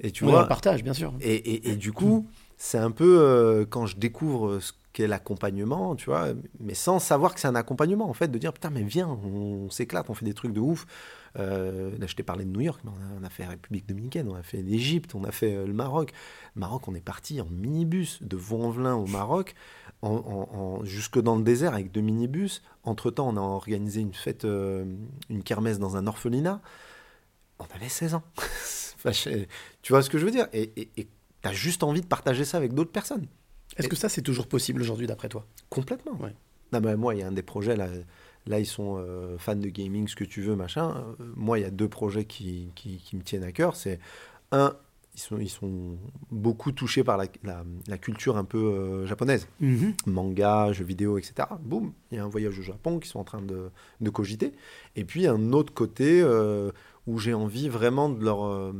Et tu
On
vois,
partage, bien sûr.
et, et- et du coup, c'est un peu euh, quand je découvre ce qu'est l'accompagnement, tu vois, mais sans savoir que c'est un accompagnement, en fait, de dire putain, mais viens, on, s'éclate, on fait des trucs de ouf. Euh, là, je t'ai parlé de New York, mais on a, fait République Dominicaine, on a fait l'Égypte, on a fait euh, le Maroc. Le Maroc, on est parti en minibus de Vaux-en-Velin au Maroc, en, en- jusque dans le désert avec deux minibus. Entre-temps, on a organisé une fête, euh, une kermesse dans un orphelinat. On avait 16 ans. Tu vois ce que je veux dire? Et t'as juste envie de partager ça avec d'autres personnes.
Est-ce que ça, c'est toujours possible aujourd'hui, d'après toi?
Complètement. Non, mais moi, il y a un des projets, là, là ils sont euh, fans de gaming, ce que tu veux, machin. Euh, moi, il y a deux projets qui, qui, qui me tiennent à cœur. C'est un, ils sont, ils sont beaucoup touchés par la, la, la culture un peu euh, japonaise. Manga, jeux vidéo, etc. Boum, il y a un voyage au Japon qu'ils sont en train de, de cogiter. Et puis, un autre côté euh, où j'ai envie vraiment de leur, euh,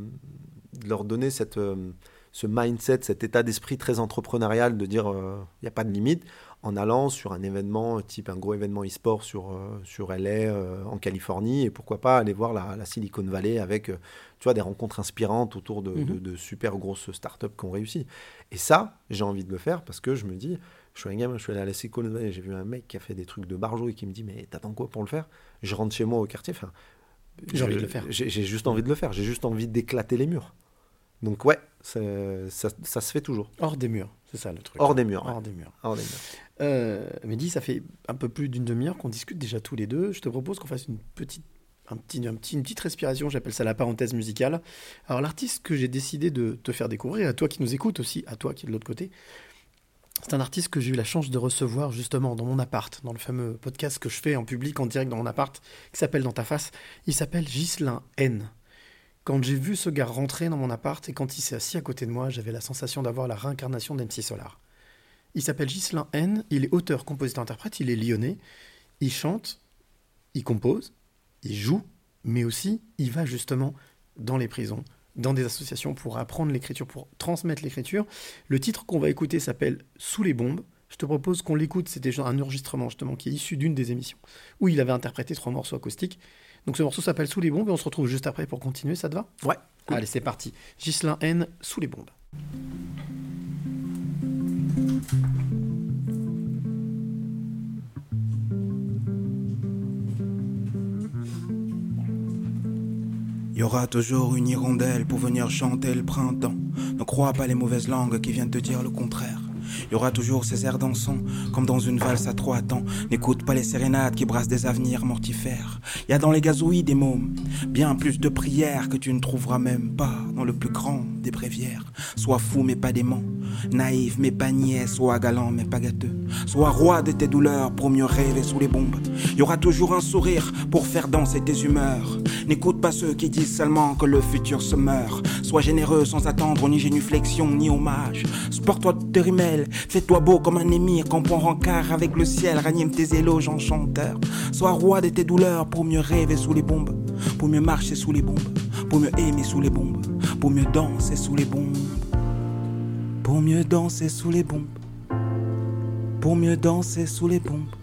de leur donner cette, euh, ce mindset, cet état d'esprit très entrepreneurial de dire il n'y a pas de limite en allant sur un événement type un gros événement e-sport sur, euh, sur LA euh, en Californie et pourquoi pas aller voir la, la Silicon Valley avec euh, tu vois, des rencontres inspirantes autour de,
Mhm.
de- de super grosses startups qui ont réussi. Et ça, j'ai envie de le faire parce que je me dis, je suis un gamin, je suis allé à la Silicon Valley, j'ai vu un mec qui a fait des trucs de barjo et qui me dit, mais t'attends quoi pour le faire? Je rentre chez moi au quartier, enfin,
J'ai envie de le faire.
J'ai juste envie de le faire, j'ai juste envie d'éclater les murs. Donc ouais, ça, ça se fait toujours.
Hors des murs, c'est ça le truc.
Hors des murs. ouais.
Hors des murs.
Hors des murs.
Euh, Mehdi, ça fait un peu plus d'une demi-heure qu'on discute déjà tous les deux. Je te propose qu'on fasse une petite, un petit, un petit, une petite respiration, j'appelle ça la parenthèse musicale. Alors l'artiste que j'ai décidé de te faire découvrir, à toi qui nous écoutes aussi, à toi qui est de l'autre côté, c'est un artiste que j'ai eu la chance de recevoir justement dans mon appart, dans le fameux podcast que je fais en public, en direct dans mon appart, qui s'appelle Dans ta face. Il s'appelle Ghislain N. Quand j'ai vu ce gars rentrer dans mon appart et quand il s'est assis à côté de moi, j'avais la sensation d'avoir la réincarnation d'MC Solar. Il s'appelle Ghislain N, il est auteur, compositeur, interprète, il est lyonnais, il chante, il compose, il joue, mais aussi il va justement dans les prisons, dans des associations pour apprendre l'écriture, pour transmettre l'écriture. Le titre qu'on va écouter s'appelle Sous les bombes. Je te propose qu'on l'écoute, c'était un enregistrement justement qui est issu d'une des émissions où il avait interprété trois morceaux acoustiques. Donc ce morceau s'appelle Sous les bombes et on se retrouve juste après pour continuer, ça te va?
Ouais.
Allez, c'est parti. Ghislain N, Sous les bombes.
Y aura toujours une hirondelle pour venir chanter le printemps. Ne crois pas les mauvaises langues qui viennent te dire le contraire. Y aura toujours ces airs dansants, comme dans une valse à trois temps. N'écoute pas les sérénades qui brassent des avenirs mortifères. Y a dans les gazouilles des mômes, bien plus de prières que tu ne trouveras même pas dans le plus grand des bréviaires. Sois fou mais pas dément, naïf mais pas niais, sois galant mais pas gâteux. Sois roi de tes douleurs pour mieux rêver sous les bombes. Y aura toujours un sourire pour faire danser tes humeurs. N'écoute pas ceux qui disent seulement que le futur se meurt. Sois généreux sans attendre ni génuflexion ni hommage. Sport-toi de tes fais-toi beau comme un émir, comprends rencard avec le ciel, ranime tes éloges en chanteur. Sois roi de tes douleurs pour mieux rêver sous les bombes, pour mieux marcher sous les bombes, pour mieux aimer sous les bombes, pour mieux danser sous les bombes, pour mieux danser sous les bombes, pour mieux danser sous les bombes,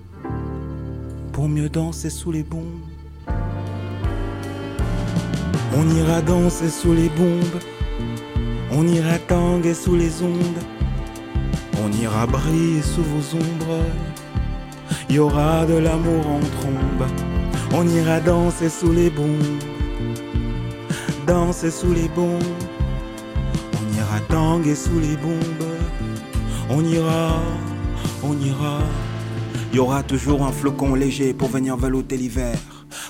pour mieux danser sous les bombes. On ira danser sous les bombes, on ira tanguer sous les ondes, on ira briller sous vos ombres. Il y aura de l'amour en trombe, on ira danser sous les bombes, danser sous les bombes, on ira tanguer sous les bombes, on ira, on ira. Il y aura toujours un flocon léger pour venir velouter l'hiver.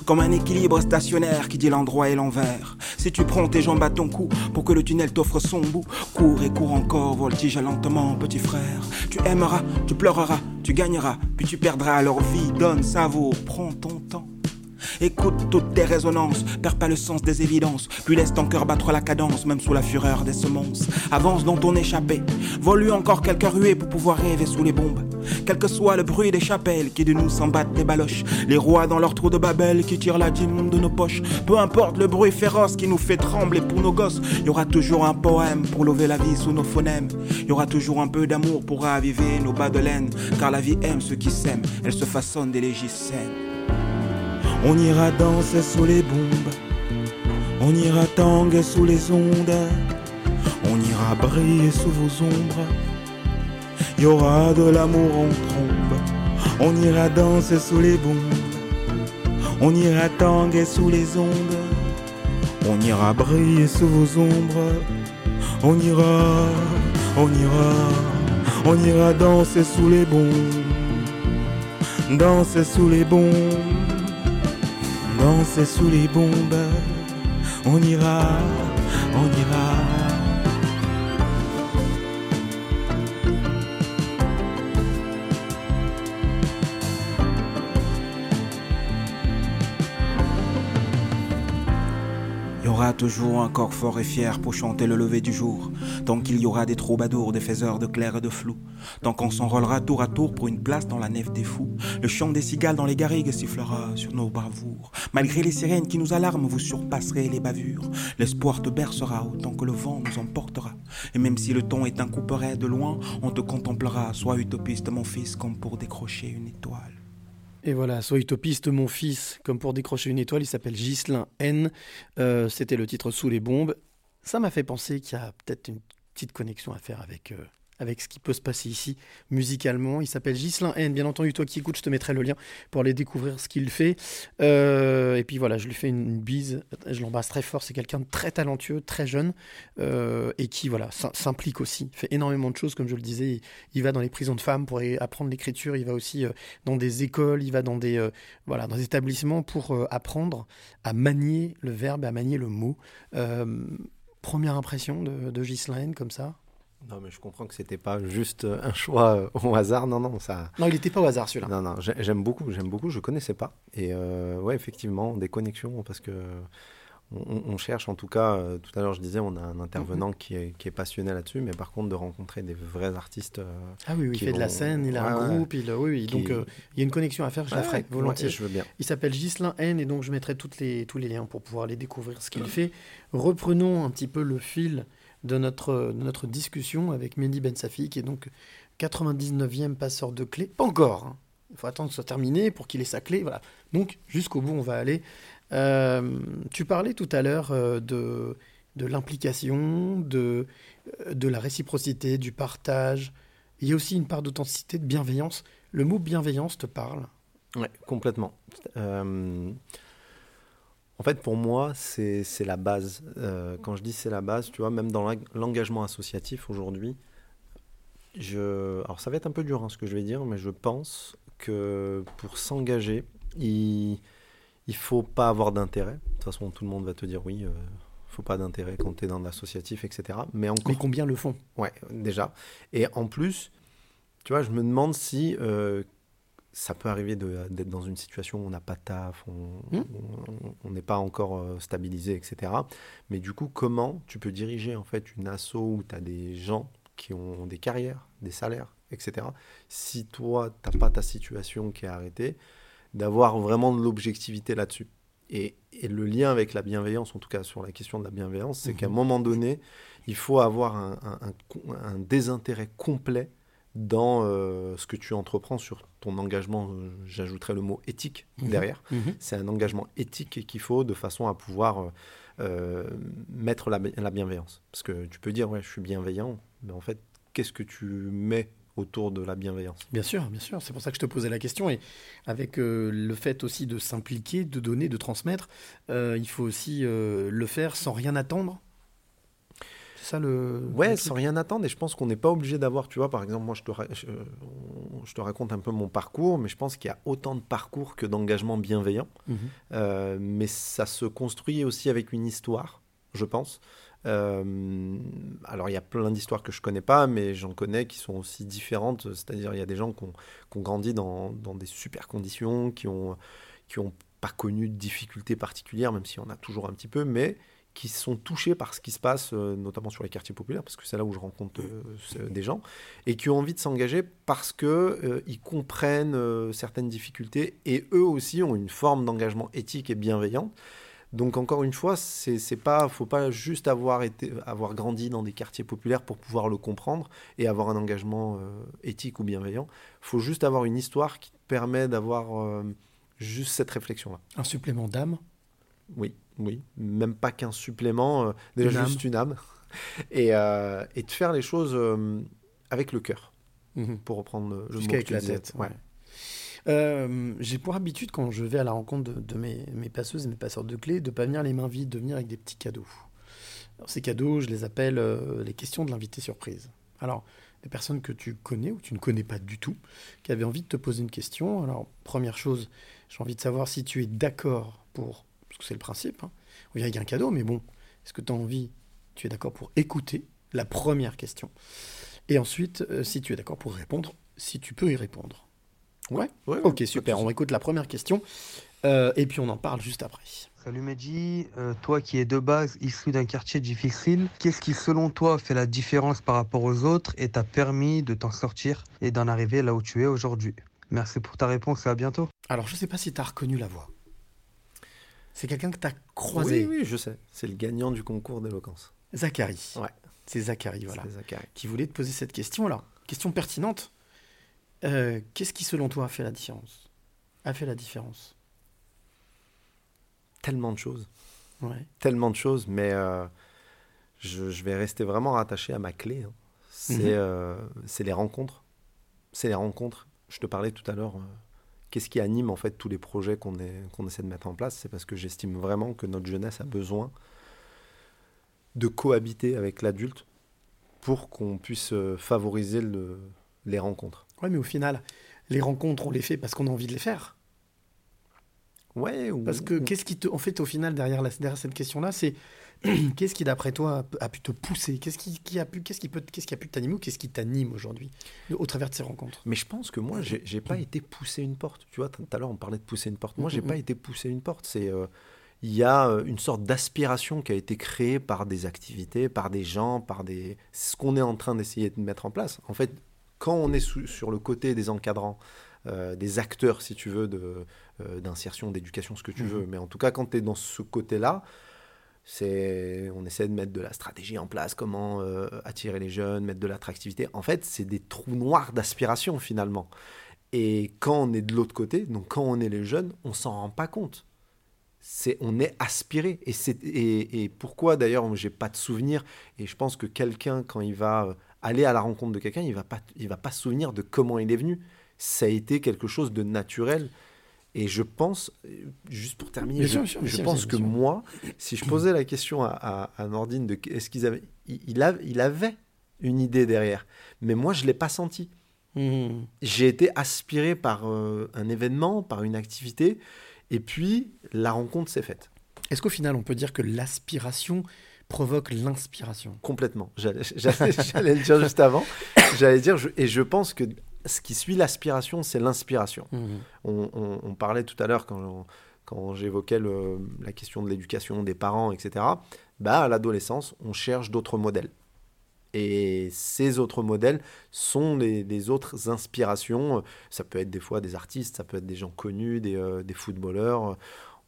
Comme un équilibre stationnaire qui dit l'endroit et l'envers. Si tu prends tes jambes à ton cou pour que le tunnel t'offre son bout, cours et cours encore, voltige lentement, petit frère. Tu aimeras, tu pleureras, tu gagneras, puis tu perdras leur vie. Donne, savoure, prends ton temps. Écoute toutes tes résonances, perds pas le sens des évidences, puis laisse ton cœur battre la cadence, même sous la fureur des semonces. Avance dans ton échappée, vole encore quelques ruées pour pouvoir rêver sous les bombes. Quel que soit le bruit des chapelles qui de nous s'en battent des baloches, les rois dans leur trou de Babel qui tirent la dîme de nos poches. Peu importe le bruit féroce qui nous fait trembler pour nos gosses, y aura toujours un poème pour lever la vie sous nos phonèmes. Y aura toujours un peu d'amour pour raviver nos bas de laine, car la vie aime ceux qui s'aiment, elle se façonne des légisènes. On ira danser sous les bombes, on ira tanguer sous les ondes, on ira briller sous vos ombres. Y aura de l'amour en trombe, on ira danser sous les bombes, on ira tanguer sous les ondes, on ira briller sous vos ombres. On ira, on ira, on ira danser sous les bombes, danser sous les bombes danser sous les bombes. On ira, on ira. Toujours un corps fort et fier pour chanter le lever du jour. Tant qu'il y aura des troubadours, des faiseurs de clair et de flou. Tant qu'on s'enrôlera tour à tour pour une place dans la nef des fous. Le chant des cigales dans les garrigues sifflera sur nos bravoures. Malgré les sirènes qui nous alarment, vous surpasserez les bavures. L'espoir te bercera autant que le vent nous emportera. Et même si le ton est un couperet de loin, on te contemplera. Sois utopiste, mon fils, comme pour décrocher une étoile.
Et voilà, Sois utopiste, mon fils, comme pour décrocher une étoile, il s'appelle Ghislain N. Euh, C'était le titre Sous les bombes. Ça m'a fait penser qu'il y a peut-être une petite connexion à faire avec, euh, avec ce qui peut se passer ici musicalement. Il s'appelle Ghislain N. Bien entendu, toi qui écoutes, je te mettrai le lien pour aller découvrir ce qu'il fait. Euh, et puis voilà, je lui fais une, bise. Je l'embrasse très fort. C'est quelqu'un de très talentueux, très jeune euh, et qui voilà s'implique aussi. fait énormément de choses, comme je le disais. Il, va dans les prisons de femmes pour apprendre l'écriture. Il va aussi euh, dans des écoles. Il va dans des voilà dans des établissements pour apprendre à manier le verbe, à manier le mot. première impression de, de Ghislaine comme ça
non, mais je comprends que c'était pas juste un choix euh, au hasard. Non, non, ça.
Non, il n'était pas au hasard celui-là.
Non, non, j'aime beaucoup, j'aime beaucoup. Je connaissais pas. Et euh, ouais, effectivement, des connexions parce que on, cherche, en tout cas, euh, tout à l'heure je disais, on a un intervenant mhm. qui, est, qui, est, passionné là-dessus, mais par contre de rencontrer des vrais artistes.
ah oui, oui il fait de la scène, il a un groupe, il, oui, oui donc il y a une connexion à faire, je la ferai volontiers.
je veux bien.
Il s'appelle Ghislain N et donc je mettrai toutes les, tous les liens pour pouvoir aller découvrir ce qu'il fait. Reprenons un petit peu le fil de notre, notre discussion avec Mehdi Ben Safi, qui est donc 99e passeur de clé. Pas encore. Hein. Il faut attendre que ce soit terminé pour qu'il ait sa clé. Voilà. Donc, jusqu'au bout, on va aller. Euh, tu parlais tout à l'heure euh, de, de l'implication, de, euh, de la réciprocité, du partage. Il y a aussi une part d'authenticité, de bienveillance. Le mot bienveillance te parle?
Oui, complètement. En fait, pour moi, c'est la base. Euh, quand je dis c'est la base, tu vois, même dans l'engagement associatif aujourd'hui, je... alors ça va être un peu dur hein, ce que je vais dire, mais je pense que pour s'engager, il ne faut pas avoir d'intérêt. De toute façon, tout le monde va te dire oui, il euh, ne faut pas d'intérêt quand tu es dans l'associatif, etc.
Mais, encore... mais combien le font?
Ouais, déjà. Et en plus, tu vois, je me demande si euh, ça peut arriver d'être dans une situation où on n'a pas de taf, on hmm. n'est pas encore euh, stabilisé, etc. Mais du coup, comment tu peux diriger en fait une asso où tu as des gens qui ont des carrières, des salaires, etc. Si toi, tu n'as pas ta situation qui est arrêtée, d'avoir vraiment de l'objectivité là-dessus? Et, le lien avec la bienveillance, en tout cas sur la question de la bienveillance, c'est qu'à un mhm. moment donné, il faut avoir un, un désintérêt complet dans euh, ce que tu entreprends sur ton engagement, euh, j'ajouterai le mot éthique mhm. derrière. Mhm. C'est un engagement éthique qu'il faut de façon à pouvoir euh, mettre la, bienveillance. Parce que tu peux dire, ouais, je suis bienveillant, mais en fait, qu'est-ce que tu mets autour de la bienveillance?
Bien sûr, bien sûr. C'est pour ça que je te posais la question. Et avec le fait aussi de s'impliquer, de donner, de transmettre, il faut aussi le faire sans rien attendre ça le.
Ouais, sans rien attendre. Et je pense qu'on n'est pas obligé d'avoir, tu vois, par exemple, moi je te, je, te, raconte un peu mon parcours, mais je pense qu'il y a autant de parcours que d'engagement bienveillant. Mhm. Euh, mais ça se construit aussi avec une histoire, je pense. Euh, alors il y a plein d'histoires que je connais pas, mais j'en connais qui sont aussi différentes. C'est-à-dire il y a des gens qui ont, qui ont grandi dans, dans, des super conditions, qui ont qui ont pas connu de difficultés particulières, même si on a toujours un petit peu, mais qui sont touchés par ce qui se passe, euh, notamment sur les quartiers populaires, parce que c'est là où je rencontre euh, des gens, et qui ont envie de s'engager parce qu'ils euh, ils comprennent certaines difficultés, et eux aussi ont une forme d'engagement éthique et bienveillant. Donc encore une fois, c'est pas, faut pas juste avoir été, avoir grandi dans des quartiers populaires pour pouvoir le comprendre et avoir un engagement éthique ou bienveillant. Faut juste avoir une histoire qui permet d'avoir juste cette réflexion-là.
Un supplément d'âme?
Oui oui, même pas qu'un supplément, euh, déjà juste une âme, et, euh, et, de faire les choses euh, avec le cœur, mhm. pour reprendre le
mot avec la tête. Ouais. J'ai pour habitude, quand je vais à la rencontre de, mes, mes, passeuses et mes passeurs de clés, de pas venir les mains vides, de venir avec des petits cadeaux. Alors, ces cadeaux, je les appelle les questions de l'invité surprise. Alors, les personnes que tu connais ou tu ne connais pas du tout, qui avaient envie de te poser une question. Alors, première chose, j'ai envie de savoir si tu es d'accord pour parce que c'est le principe. Hein. On vient avec un cadeau, mais bon, est-ce que tu as envie, tu es d'accord pour écouter la première question Et ensuite, euh, si tu es d'accord pour répondre, si tu peux y répondre. Ouais, Ok, super. On écoute la première question euh, et puis on en parle juste après.
Salut Medji, Euh, toi qui es de base issu d'un quartier difficile, qu'est-ce qui selon toi fait la différence par rapport aux autres et t'a permis de t'en sortir et d'en arriver là où tu es aujourd'hui? Merci pour ta réponse et à bientôt.
Alors, je sais pas si tu as reconnu la voix. C'est quelqu'un que tu as croisé.
Oui, oui, je sais. C'est le gagnant du concours d'éloquence.
Zachary.
Ouais.
C'est Zachary, voilà.
C'est Zachary.
Qui voulait te poser cette question. Alors, question pertinente. Euh, Qu'est-ce qui, selon toi, a fait la différence? A fait la différence?
Tellement de choses.
Ouais.
Tellement de choses, mais euh, je, je vais rester vraiment rattaché à ma clé. hein. C'est
Mhm.
euh, c'est les rencontres. C'est les rencontres. Je te parlais tout à l'heure. Qu'est-ce qui anime en fait tous les projets qu'on essaie de mettre en place? C'est parce que j'estime vraiment que notre jeunesse a besoin de cohabiter avec l'adulte pour qu'on puisse euh, favoriser le- les rencontres.
Ouais, mais au final, les rencontres, on les fait parce qu'on a envie de les faire.
Ouais, ou-
Parce que qu'est-ce qui te. En fait, au final, derrière, la- derrière cette question-là, c'est qu'est-ce qui, d'après toi, a, pu te pousser? Qu'est-ce qui, qui a pu, qu'est-ce qui peut, qu'est-ce qui a pu t'animer ou qu'est-ce qui t'anime aujourd'hui au travers de ces rencontres?
Mais je pense que moi, j'ai j'ai pas été poussé une porte. Tu vois, tout à l'heure, on parlait de pousser une porte. Moi, j'ai
Mhm.
pas été poussé une porte. C'est euh, il y a euh, une sorte d'aspiration qui a été créée par des activités, par des gens, par des c'est ce qu'on est en train d'essayer de mettre en place. En fait, quand on est sous- sur le côté des encadrants, euh, des acteurs, si tu veux, euh, d'insertion, d'éducation, ce que tu
Mhm.
veux. Mais en tout cas, quand tu es dans ce côté-là, c'est on essaie de mettre de la stratégie en place, comment euh, attirer les jeunes, mettre de l'attractivité. En fait, c'est des trous noirs d'aspiration finalement. Et quand on est de l'autre côté, donc quand on est les jeunes, on s'en rend pas compte. C'est on est aspiré et c'est et, et pourquoi d'ailleurs j'ai pas de souvenir et je pense que quelqu'un quand il va aller à la rencontre de quelqu'un, il va pas il va pas se souvenir de comment il est venu. Ça a été quelque chose de naturel. Et je pense, juste pour terminer,
Bien
je,
bien bien
pense que moi, si je posais la question à, à, à Nordine de est-ce qu'ils avaient, il, il av- il avait une idée derrière, mais moi je l'ai pas senti.
Mhm.
J'ai été aspiré par euh, un événement, par une activité, et puis la rencontre s'est faite.
Est-ce qu'au final, on peut dire que l'aspiration provoque l'inspiration?
Complètement. J'allais le dire juste avant. J'allais dire, je- et je pense que ce qui suit l'aspiration, c'est l'inspiration.
Mhm.
On, on- on parlait tout à l'heure quand, quand j'évoquais le- la question de l'éducation des parents, etc. Bah, à l'adolescence, on cherche d'autres modèles. Et ces autres modèles sont des, des autres inspirations. Ça peut être des fois des artistes, ça peut être des gens connus, des, euh, des footballeurs.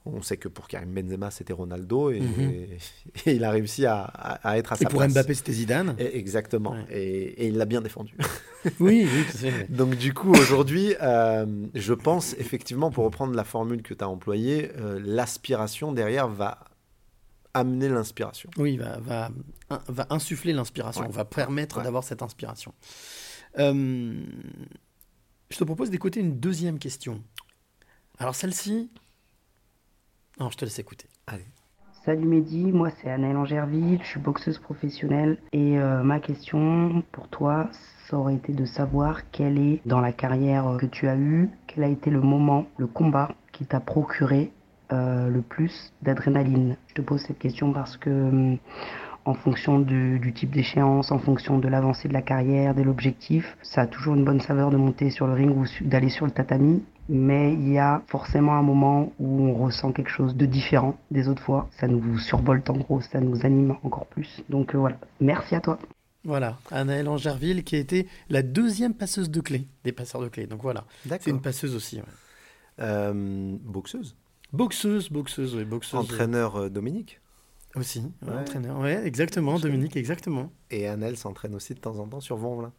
On sait que pour Karim Benzema, c'était Ronaldo et,
Mhm.
et il a réussi à, à- à être à
Et
sa
pour. Mbappé, c'était Zidane.
Et- exactement.
Ouais.
Et, il l'a bien défendu.
Oui, oui.
Donc du coup, aujourd'hui, euh, je pense effectivement, pour reprendre la formule que tu as employée, euh, l'aspiration derrière va amener l'inspiration.
Oui, va, va, va insuffler l'inspiration,
Ouais.
va permettre
Ouais.
d'avoir cette inspiration. Euh, je te propose d'écouter une deuxième question. Alors celle-ci... Non, je te laisse écouter.
Allez.
Salut Mehdi, moi c'est Annelle Angerville, je suis boxeuse professionnelle et euh, ma question pour toi, ça aurait été de savoir quel est dans la carrière que tu as eue, quel a été le moment, le combat qui t'a procuré euh, le plus d'adrénaline? Je te pose cette question parce que hum, en fonction du, du type d'échéance, en fonction de l'avancée de la carrière, de l'objectif, ça a toujours une bonne saveur de monter sur le ring ou d'aller sur le tatami. Mais il y a forcément un moment où on ressent quelque chose de différent des autres fois. Ça nous survolte en gros, ça nous anime encore plus. Donc euh, voilà, merci à toi.
Voilà, Anaëlle Angerville qui a été la deuxième passeuse de clés, des passeurs de clés. Donc voilà, c'est une passeuse aussi. ouais.
Euh, boxeuse.
Boxeuse, boxeuse, oui, boxeuse.
Entraîneur euh, Dominique.
Aussi, ouais,
Ouais.
entraîneur. Ouais, exactement, Dominique, exactement.
Et Annelle s'entraîne aussi de temps en temps sur Vaux-en-Velin.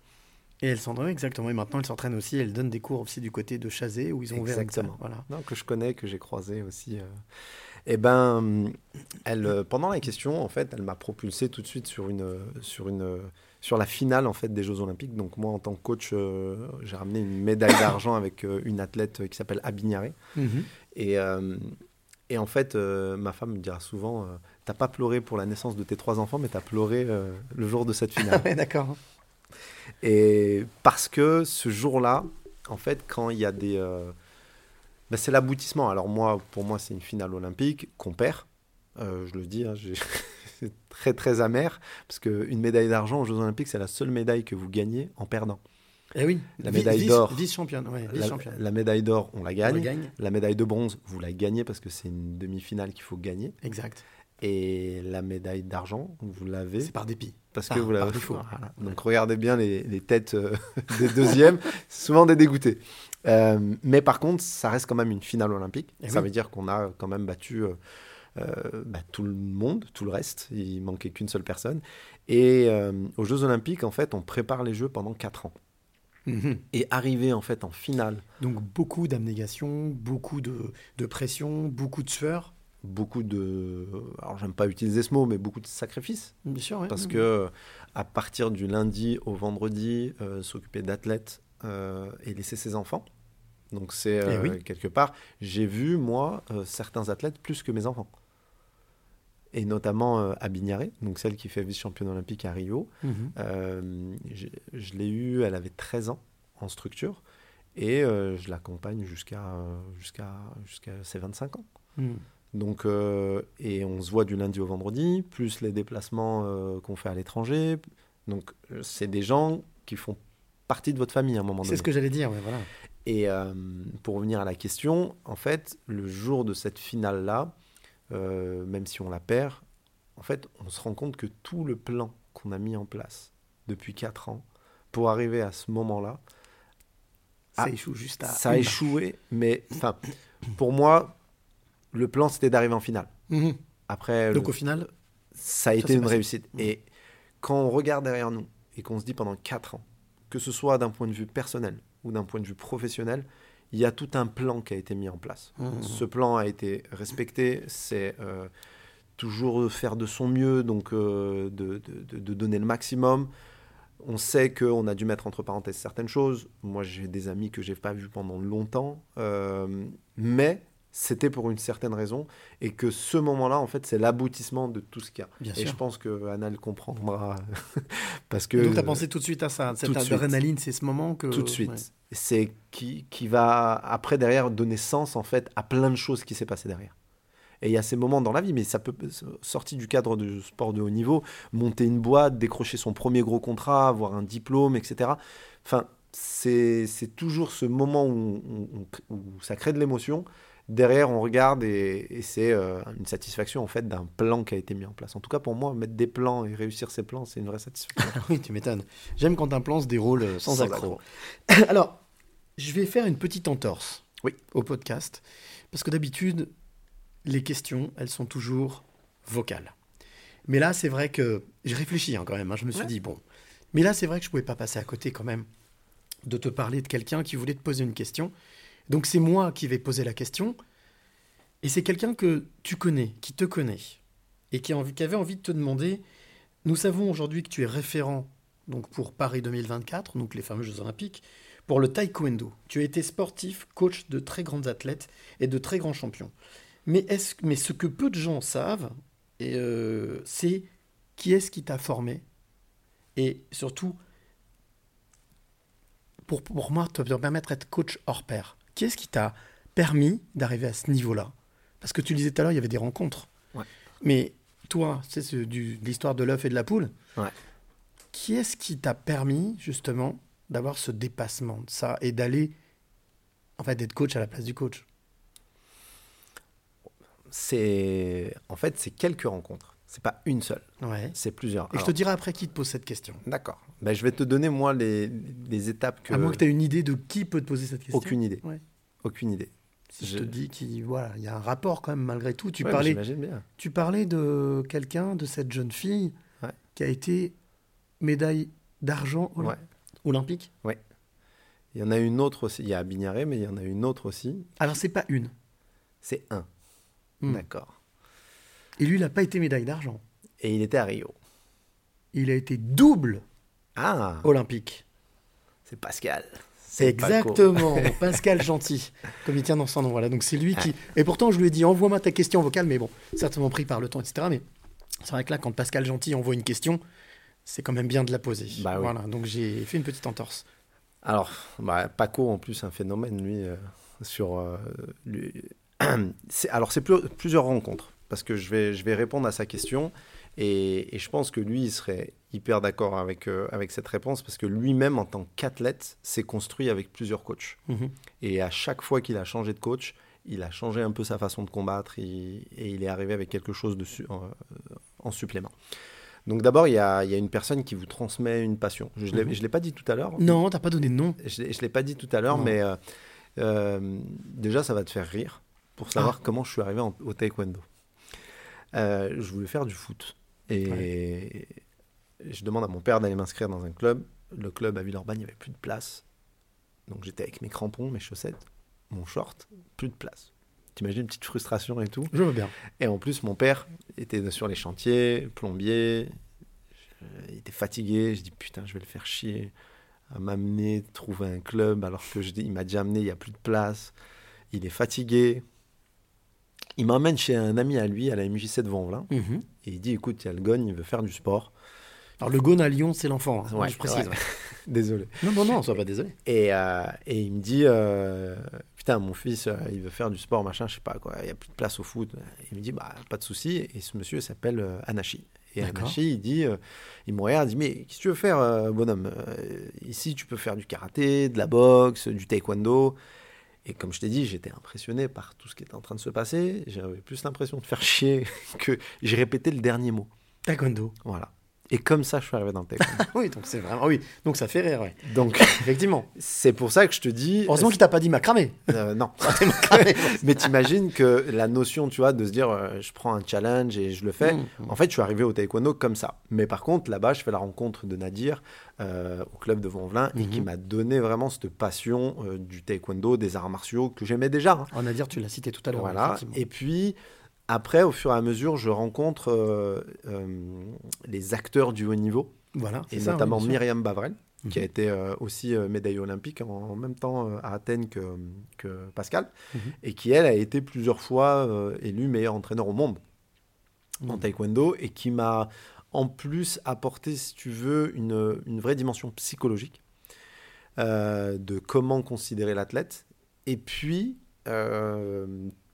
Et elle s'entraîne, exactement. Et maintenant, elle s'entraîne aussi, elle donne des cours aussi du côté de Chazé où ils ont ouvert.
Exactement.
Voilà.
Non, que je connais, que j'ai croisé aussi. euh. Eh ben, elle, euh, pendant la question, en fait, elle m'a propulsé tout de suite sur une, sur une, sur la finale en fait des Jeux Olympiques. Donc moi, en tant que coach, euh, j'ai ramené une médaille d'argent avec euh, une athlète qui s'appelle Abignaré.
Mhm.
Et, euh, et en fait, ma femme me dira souvent, t'as pas pleuré pour la naissance de tes trois enfants, mais t'as pleuré euh, le jour de cette finale.
ouais, d'accord.
Et parce que ce jour-là, en fait, quand il y a des. euh, ben, c'est l'aboutissement. Alors, moi, pour moi, c'est une finale olympique qu'on perd. Euh, je le dis, hein, c'est très, très amer. Parce qu'une médaille d'argent aux Jeux Olympiques, c'est la seule médaille que vous gagnez en perdant.
Eh oui,
La médaille d'or.
vice-championne, ouais,
la, médaille d'or, on la gagne.
On la gagne.
La médaille de bronze, vous la gagnez parce que c'est une demi-finale qu'il faut gagner.
Exact.
Et la médaille d'argent, vous l'avez.
C'est par dépit.
Parce
Par-
que vous l'avez. Voilà. Donc regardez bien les, les têtes euh, des deuxièmes, souvent des dégoûtés. Euh, mais par contre, ça reste quand même une finale olympique.
Eh
ça
oui.
veut dire qu'on a quand même battu euh, bah, tout le monde, tout le reste. Il manquait qu'une seule personne. Et aux Jeux olympiques, en fait, on prépare les Jeux pendant 4 ans.
Mhm.
Et arriver en fait en finale,
Donc beaucoup d'abnégation, beaucoup de, de pression, beaucoup de sueur.
Beaucoup de. Alors, j'aime pas utiliser ce mot, mais beaucoup de sacrifices.
Bien sûr.
Parce
Mhm.
que à partir du lundi au vendredi, euh, s'occuper d'athlètes euh, et laisser ses enfants. Donc c'est euh,
Eh oui.
quelque part, j'ai vu moi euh, certains athlètes plus que mes enfants. Et notamment euh, à Bignaré, donc celle qui fait vice-championne olympique à Rio.
Mhm.
Euh, je l'ai eue, elle avait 13 ans en structure. Et euh, je l'accompagne jusqu'à euh, jusqu'à jusqu'à ses 25 ans.
Mhm.
Donc, euh, et on se voit du lundi au vendredi, plus les déplacements euh, qu'on fait à l'étranger. Donc, euh, c'est des gens qui font partie de votre famille à un moment donné.
C'est ce que j'allais dire, ouais, voilà.
Et euh, pour revenir à la question, en fait, le jour de cette finale-là, même si on la perd, en fait, on se rend compte que tout le plan qu'on a mis en place depuis 4 ans pour arriver à ce moment-là,
Ça
a-
échoue juste à
Ça a échoué, mais enfin, pour moi, le plan c'était d'arriver en finale.
Mhm.
Après,
Donc
le-
au final,
ça a
ça
été une
passé.
réussite. Et quand on regarde derrière nous et qu'on se dit pendant 4 ans, que ce soit d'un point de vue personnel ou d'un point de vue professionnel, il y a tout un plan qui a été mis en place.
Mhm.
Ce plan a été respecté, c'est euh, toujours faire de son mieux, donc euh, de, de- de- de donner le maximum. On sait qu'on a dû mettre entre parenthèses certaines choses. Moi, j'ai des amis que j'ai pas vus pendant longtemps, euh, mais c'était pour une certaine raison et que ce moment-là, en fait, c'est l'aboutissement de tout ce qu'il y a.
Bien
et
sûr.
je pense que Anna le comprendra parce que
donc tu as pensé tout de suite à ça, cette adrénaline, c'est ce moment que...
tout de suite.
ouais.
C'est qui, qui va après derrière donner sens en fait à plein de choses qui s'est passé derrière. Et il y a ces moments dans la vie, mais ça peut sortir du cadre du sport de haut niveau, monter une boîte, décrocher son premier gros contrat, avoir un diplôme, etc. Enfin, c'est toujours ce moment où, on- où ça crée de l'émotion. Derrière, on regarde et, et c'est euh, une satisfaction en fait d'un plan qui a été mis en place. En tout cas, pour moi, mettre des plans et réussir ces plans, c'est une vraie satisfaction.
Oui, tu m'étonnes. J'aime quand un plan se déroule euh, sans,
Sans
accroc. Alors, je vais faire une petite entorse
oui.
au podcast, parce que d'habitude, les questions, elles sont toujours vocales. Mais là, c'est vrai que j'ai réfléchi hein, quand même. hein. je me suis
Ouais.
dit, bon. Mais là, c'est vrai que je pouvais pas passer à côté quand même de te parler de quelqu'un qui voulait te poser une question. Donc, c'est moi qui vais poser la question. Et c'est quelqu'un que tu connais, qui te connaît, et qui, avait envie de te demander nous savons aujourd'hui que tu es référent donc pour Paris 2024, donc les fameux Jeux Olympiques, pour le taekwondo. Tu as été sportif, coach de très grands athlètes et de très grands champions. Mais, ce que peu de gens savent, euh, c'est qui est-ce qui t'a formé? Et surtout, pour, pour moi, te permettre d'être coach hors pair. Qui est-ce qui t'a permis d'arriver à ce niveau-là? Parce que tu disais tout à l'heure, il y avait des rencontres.
Ouais.
Mais toi, c'est ce, du, l'histoire de l'œuf et de la poule.
Ouais.
Qui est-ce qui t'a permis justement d'avoir ce dépassement de ça et d'aller en fait d'être coach à la place du coach?
C'est en fait c'est quelques rencontres. C'est pas une seule.
Ouais.
C'est plusieurs.
Et je te dirai après qui te pose cette question.
D'accord. Ben, je vais te donner moi les, les étapes que.
À moins que tu aies une idée de qui peut te poser cette question.
Aucune idée.
Ouais.
Aucune idée.
Si je te dis qu'il voilà, il y a un rapport quand même malgré tout. Tu
Ouais,
parlais,
bien.
tu parlais de quelqu'un, de cette jeune fille
Ouais.
qui a été médaille d'argent olympique.
Ouais. Il y en a une autre aussi. Il y a Bignaré, mais il y en a une autre aussi.
Alors c'est pas une.
C'est un.
Hmm.
D'accord.
Et lui, il n'a pas été médaille d'argent.
Et il était à Rio.
Il a été double
Ah
olympique.
C'est Pascal.
C'est exactement Pascal Gentil, comme il tient dans son nom. Voilà, donc c'est lui qui. Et pourtant, je lui ai dit envoie-moi ta question vocale, mais bon, certainement pris par le temps, etc. Mais c'est vrai que là, quand Pascal Gentil envoie une question, c'est quand même bien de la poser.
Bah oui.
Voilà, donc j'ai fait une petite entorse.
Alors, bah, Paco, en plus, un phénomène, lui, euh, sur. euh, lui- alors, c'est plus- plusieurs rencontres, parce que je vais, je vais répondre à sa question. Et, et je pense que lui, il serait hyper d'accord avec, euh, avec cette réponse parce que lui-même, en tant qu'athlète, s'est construit avec plusieurs coachs.
Mhm.
Et à chaque fois qu'il a changé de coach, il a changé un peu sa façon de combattre il- et il est arrivé avec quelque chose de su- en, en supplément. Donc d'abord, il y a, il y a une personne qui vous transmet une passion. Je ne
Mhm.
l'ai pas dit tout à l'heure.
Non, t'as pas donné de nom.
Je ne l'ai pas dit tout à l'heure, mais euh, euh, déjà, ça va te faire rire pour savoir
Ah.
comment je suis arrivé en- au taekwondo. Euh, je voulais faire du foot. Et je demande à mon père d'aller m'inscrire dans un club. Le club à Villeurbanne, il n'y avait plus de place. Donc j'étais avec mes crampons, mes chaussettes, mon short, plus de place. T'imagines une petite frustration et tout?
Je veux bien.
Et en plus, mon père était sur les chantiers, plombier. Je- il était fatigué. Je dis putain, je vais le faire chier à m'amener trouver un club alors que je dis, il m'a déjà amené, il n'y a plus de place. Il est fatigué. Il m'emmène chez un ami à lui à la MJC de Vanvelin.
Mhm.
Et il dit écoute, il y a le Gone, il veut faire du sport.
Alors le Gone à Lyon, c'est l'enfant. hein.
Ouais,
je précise.
ouais. désolé.
Non, non, non, sois pas désolé.
Et, euh, et il me dit euh, Putain, mon fils, euh, il veut faire du sport, machin, je sais pas quoi, il n'y a plus de place au foot. Il me dit Bah, pas de souci. Et ce monsieur s'appelle Anachi. Et. Anachi, il dit euh, Il me regarde, il dit Mais qu'est-ce que tu veux faire, euh, bonhomme? Euh, Ici, tu peux faire du karaté, de la boxe, du taekwondo. Et comme je t'ai dit, j'étais impressionné par tout ce qui était en train de se passer. J'avais plus l'impression de faire chier que j'ai répété le dernier mot.
Taekwondo.
Voilà. Et comme ça, je suis arrivé dans le taekwondo.
oui, donc c'est vraiment. Oui, donc ça fait rire, ouais.
Donc,
effectivement.
C'est pour ça que je te dis.
Heureusement qu'il t'a pas dit macramé.
Euh, non. Mais t'imagines que la notion, tu vois, de se dire, euh, je prends un challenge et je le fais.
Mmh,
En fait, je suis arrivé au taekwondo comme ça. Mais par contre, là-bas, je fais la rencontre de Nadir euh, au club de Vanvelin et qui
Mhm.
m'a donné vraiment cette passion euh, du taekwondo, des arts martiaux que j'aimais déjà. hein.
On a dire, tu l'as cité tout à l'heure.
Voilà. Et puis, après, au fur et à mesure, je rencontre euh, euh, les acteurs du haut niveau.
Voilà,
Et
ça,
notamment
oui.
Myriam Bavrel, qui a
Mhm.
été euh, aussi médaillée olympique en, en même temps à Athènes que, que Pascal.
Mhm.
Et qui, elle, a été plusieurs fois élue meilleur entraîneur au monde en
Mhm.
taekwondo. Et qui m'a en plus apporté, si tu veux, une, une vraie dimension psychologique de comment considérer l'athlète. Et puis,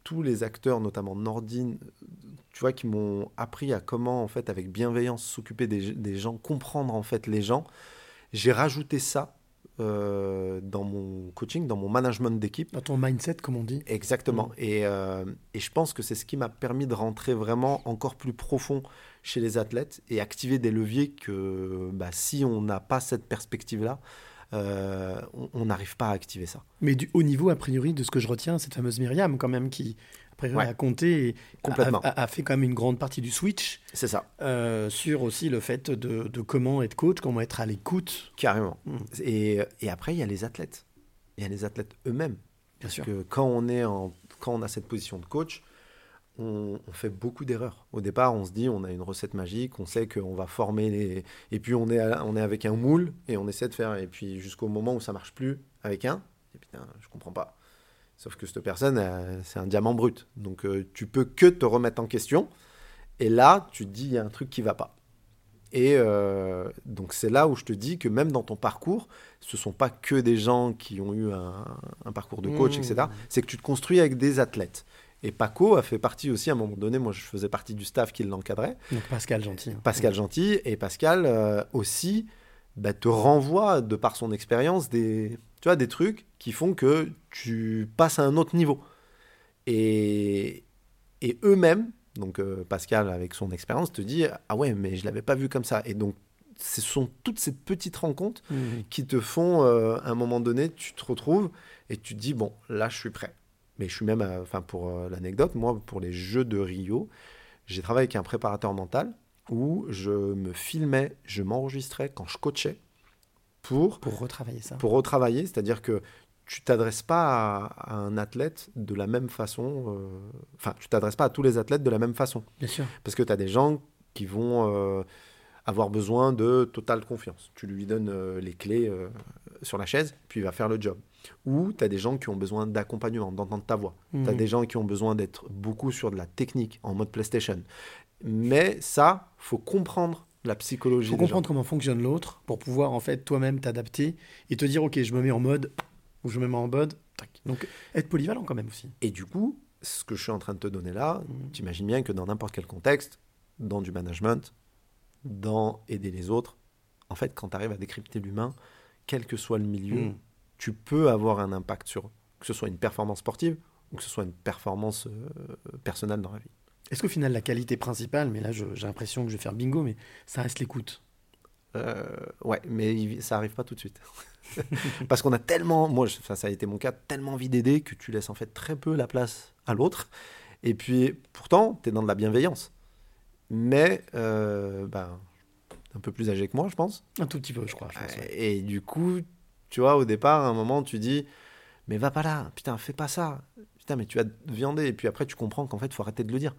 tous les acteurs, notamment Nordine, tu vois, qui m'ont appris à comment, en fait, avec bienveillance, s'occuper des, des gens, comprendre, en fait, les gens. J'ai rajouté ça euh, dans mon coaching, dans mon management d'équipe.
Dans ton mindset, comme on dit.
Exactement.
Mm.
Et, euh, et je pense que c'est ce qui m'a permis de rentrer vraiment encore plus profond chez les athlètes et activer des leviers que bah, si on n'a pas cette perspective-là, euh, on- n'arrive pas à activer ça.
Mais du haut niveau, a priori, de ce que je retiens, cette fameuse Myriam, quand même, qui a, priori,
Ouais.
a compté et
Complètement.
A, a- a fait quand même une grande partie du switch.
C'est ça.
Euh, sur aussi le fait de, de comment être coach, comment être à l'écoute.
Carrément.
Mm.
Et, et après, il y a les athlètes. Il y a les athlètes eux-mêmes.
Bien
Parce
sûr.
que quand on, est en, quand on a cette position de coach, on, on fait beaucoup d'erreurs. Au départ, on se dit, on a une recette magique, on sait qu'on va former les... Et puis, on est, à- on est avec un moule et on essaie de faire... Et puis, jusqu'au moment où ça marche plus avec un, et putain, je comprends pas. Sauf que cette personne, euh, c'est un diamant brut. Donc, euh, tu peux que te remettre en question. Et là, tu te dis, il y a un truc qui va pas. Et euh, donc c'est là où je te dis que même dans ton parcours, ce sont pas que des gens qui ont eu un, un parcours de coach,
Mmh.
etc. C'est que tu te construis avec des athlètes. Et Paco a fait partie aussi, à un moment donné, moi je faisais partie du staff qui l'encadrait.
Donc Pascal Gentil.
Pascal Gentil. Et Pascal euh, aussi bah, te renvoie, de par son expérience, des, tu vois, des trucs qui font que tu passes à un autre niveau. Et, et eux-mêmes, donc euh, Pascal avec son expérience, te dit Ah ouais, mais je l'avais pas vu comme ça. Et donc, ce sont toutes ces petites rencontres
Mhm.
qui te font, euh, à un moment donné, tu te retrouves et tu te dis Bon, là, je suis prêt. Mais je suis même, à- enfin, pour euh, l'anecdote, moi, pour les Jeux de Rio, j'ai travaillé avec un préparateur mental où je me filmais, je m'enregistrais quand je coachais pour,
Pour retravailler ça.
pour retravailler. C'est-à-dire que tu t'adresses pas à, à un athlète de la même façon. euh, Enfin, tu t'adresses pas à tous les athlètes de la même façon.
Bien sûr.
Parce que tu as des gens qui vont euh, avoir besoin de totale confiance. Tu lui donnes euh, les clés euh, sur la chaise, puis il va faire le job. Ou tu as des gens qui ont besoin d'accompagnement, d'entendre ta voix. Tu as
Mhm.
des gens qui ont besoin d'être beaucoup sur de la technique, en mode PlayStation. Mais ça, faut comprendre la psychologie.
Il faut
gens.
comprendre comment fonctionne l'autre pour pouvoir en fait toi-même t'adapter et te dire ok je me mets en mode ou je me mets en mode. tac. Donc être polyvalent quand même aussi.
Et du coup, ce que je suis en train de te donner là,
Mhm.
tu imagines bien que dans n'importe quel contexte, dans du management, dans aider les autres. En fait, quand tu arrives à décrypter l'humain, quel que soit le milieu,
Mm.
Tu peux avoir un impact sur que ce soit une performance sportive ou que ce soit une performance euh, personnelle dans la vie.
Est-ce qu'au final, la qualité principale, mais là j'ai l'impression que je vais faire bingo, mais ça reste l'écoute?
Euh, ouais, mais ça arrive pas tout de suite. Parce qu'on a tellement, moi, enfin, ça a été mon cas, tellement envie d'aider que tu laisses en fait très peu la place à l'autre. Et puis, pourtant, tu es dans de la bienveillance. Mais, euh, ben, un peu plus âgé que moi, je pense.
Un tout petit peu, je crois. je pense, ouais.
Et du coup, tu vois, au départ, à un moment, tu dis, mais va pas là, putain, fais pas ça. Putain, mais tu vas te viander. Et puis après, tu comprends qu'en fait, il faut arrêter de le dire.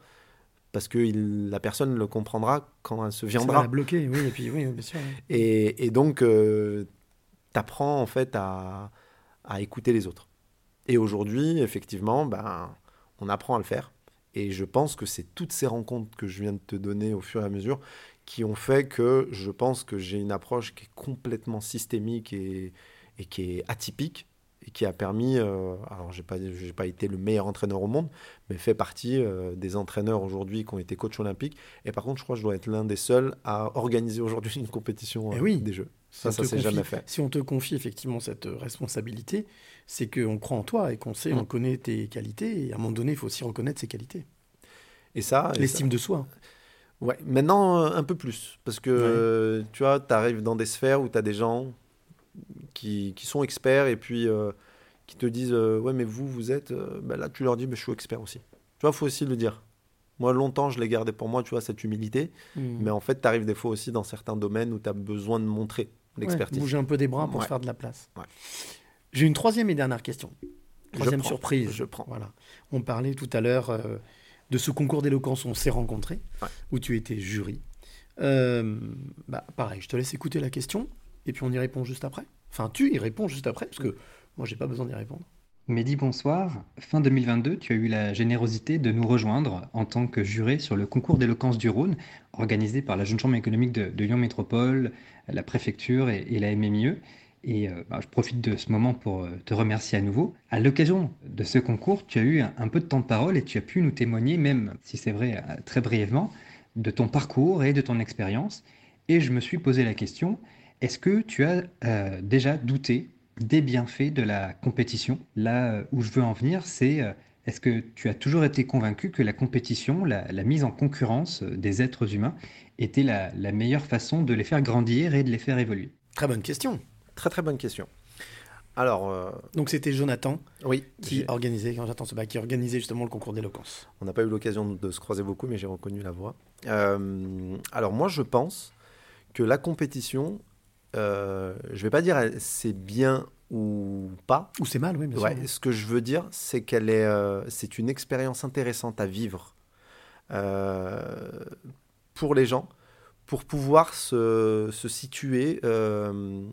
Parce que il- la personne le comprendra quand elle se
Ça va la bloquer, oui, et puis oui, bien sûr. oui.
Et, et donc, tu apprends en fait à, à écouter les autres. Et aujourd'hui, effectivement, ben, on apprend à le faire. Et je pense que c'est toutes ces rencontres que je viens de te donner au fur et à mesure qui ont fait que je pense que j'ai une approche qui est complètement systémique et, et qui est atypique et qui a permis, euh, alors j'ai pas, j'ai pas été le meilleur entraîneur au monde, mais fait partie euh, des entraîneurs aujourd'hui qui ont été coachs olympiques. Et par contre, je crois que je dois être l'un des seuls à organiser aujourd'hui une compétition
Eh
euh,
oui.
des Jeux.
Si
Ça,
on
ça s'est jamais fait.
Si on te confie effectivement cette responsabilité, c'est qu'on croit en toi et qu'on sait,
Mm.
on connaît tes qualités. Et à un moment donné, il faut aussi reconnaître ses qualités.
Et ça,
L'estime de soi.
Ouais, maintenant un peu plus. Parce que tu vois, tu arrives dans des sphères où tu as des gens qui, qui sont experts et puis euh, qui te disent euh, Ouais, mais vous, vous êtes. euh, ben là, tu leur dis mais Je suis expert aussi. Tu vois, il faut aussi le dire. Moi, longtemps, je l'ai gardé pour moi, tu vois, cette humilité.
Mm.
Mais en fait, tu arrives des fois aussi dans certains domaines où tu as besoin de montrer l'expertise.
Ouais, bouger un peu des bras pour
Ouais.
se faire de la place.
Ouais.
J'ai une troisième et dernière question. Troisième
prends,
surprise.
je prends.
Voilà. On parlait tout à l'heure euh, de ce concours d'éloquence où on s'est rencontrés, où tu étais jury. Bah, pareil, je te laisse écouter la question et puis on y répond juste après. Enfin, tu y réponds juste après parce que moi, j'ai pas besoin d'y répondre.
Mehdi, bonsoir. Fin 2022, tu as eu la générosité de nous rejoindre en tant que juré sur le concours d'éloquence du Rhône, organisé par la Jeune Chambre économique de, Lyon Métropole, la préfecture et, la MMIE. Et euh, bah, je profite de ce moment pour euh, te remercier à nouveau. À l'occasion de ce concours, tu as eu un, un peu de temps de parole et tu as pu nous témoigner, même si c'est vrai euh, très brièvement, de ton parcours et de ton expérience. Et je me suis posé la question, est-ce que tu as euh, déjà douté des bienfaits de la compétition? Là euh, où je veux en venir, c'est euh, est-ce que tu as toujours été convaincu que la compétition, la, la mise en concurrence des êtres humains était la, la meilleure façon de les faire grandir et de les faire évoluer?
Très bonne question.
Très très bonne question. Alors, euh,
Donc c'était Jonathan
oui,
qui organisait, Jonathan Sebag, qui organisait justement le concours d'éloquence.
On n'a pas eu l'occasion de se croiser beaucoup, mais j'ai reconnu la voix. Euh, alors moi, je pense que la compétition, euh, je vais pas dire c'est bien ou pas.
Ou c'est mal, oui, bien
Ouais,
sûr.
ce que je veux dire, c'est qu'elle est, euh, c'est une expérience intéressante à vivre euh, pour les gens, pour pouvoir se, se situer euh,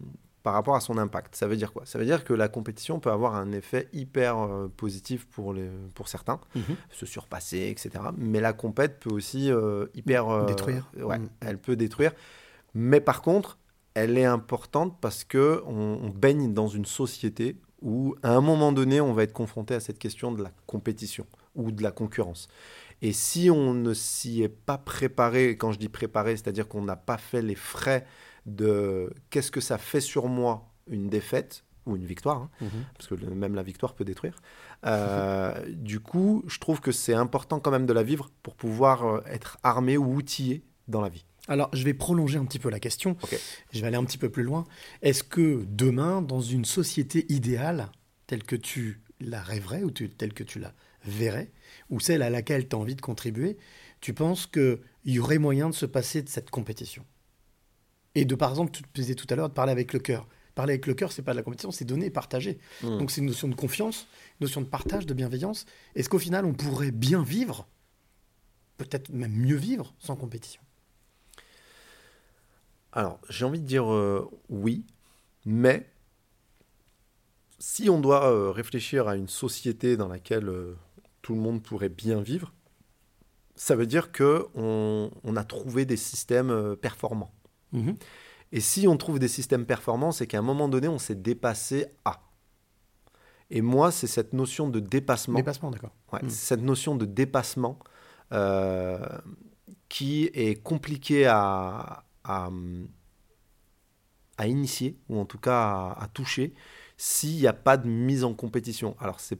par rapport à son impact. Ça veut dire quoi? Ça veut dire que la compétition peut avoir un effet hyper euh, positif pour, les, pour certains,
Mhm.
se surpasser, etc. Mais la compète peut aussi euh, hyper... euh,
Détruire.
Ouais,
Mhm.
elle peut détruire. Mais par contre, elle est importante parce que on, on baigne dans une société où, à un moment donné, on va être confronté à cette question de la compétition ou de la concurrence. Et si on ne s'y est pas préparé, quand je dis préparé, c'est-à-dire qu'on n'a pas fait les frais de qu'est-ce que ça fait sur moi une défaite ou une victoire, hein,
Mhm.
parce que même la victoire peut détruire. Euh, du coup, je trouve que c'est important quand même de la vivre pour pouvoir euh, être armé ou outillé dans la vie.
Alors, je vais prolonger un petit peu la question. Je vais aller un petit peu plus loin. Est-ce que demain, dans une société idéale, telle que tu la rêverais ou telle que tu la verrais, ou celle à laquelle tu as envie de contribuer, tu penses qu'il y aurait moyen de se passer de cette compétition? Et de, par exemple, tu disais tout à l'heure, de parler avec le cœur. Parler avec le cœur, c'est pas de la compétition, c'est donner et partager.
Mm.
Donc c'est une notion de confiance, une notion de partage, de bienveillance. Est-ce qu'au final, on pourrait bien vivre, peut-être même mieux vivre, sans compétition?
Alors, j'ai envie de dire euh, oui, mais si on doit euh, réfléchir à une société dans laquelle euh, tout le monde pourrait bien vivre, ça veut dire que on, on a trouvé des systèmes performants.
Mhm.
Et si on trouve des systèmes performants, c'est qu'à un moment donné, on s'est dépassé à. Et moi, c'est cette notion de dépassement.
Dépassement, d'accord.
Ouais, c'est cette notion de dépassement qui est compliqué à, à, initier, ou en tout cas à, toucher, s'il n'y a pas de mise en compétition. Alors c'est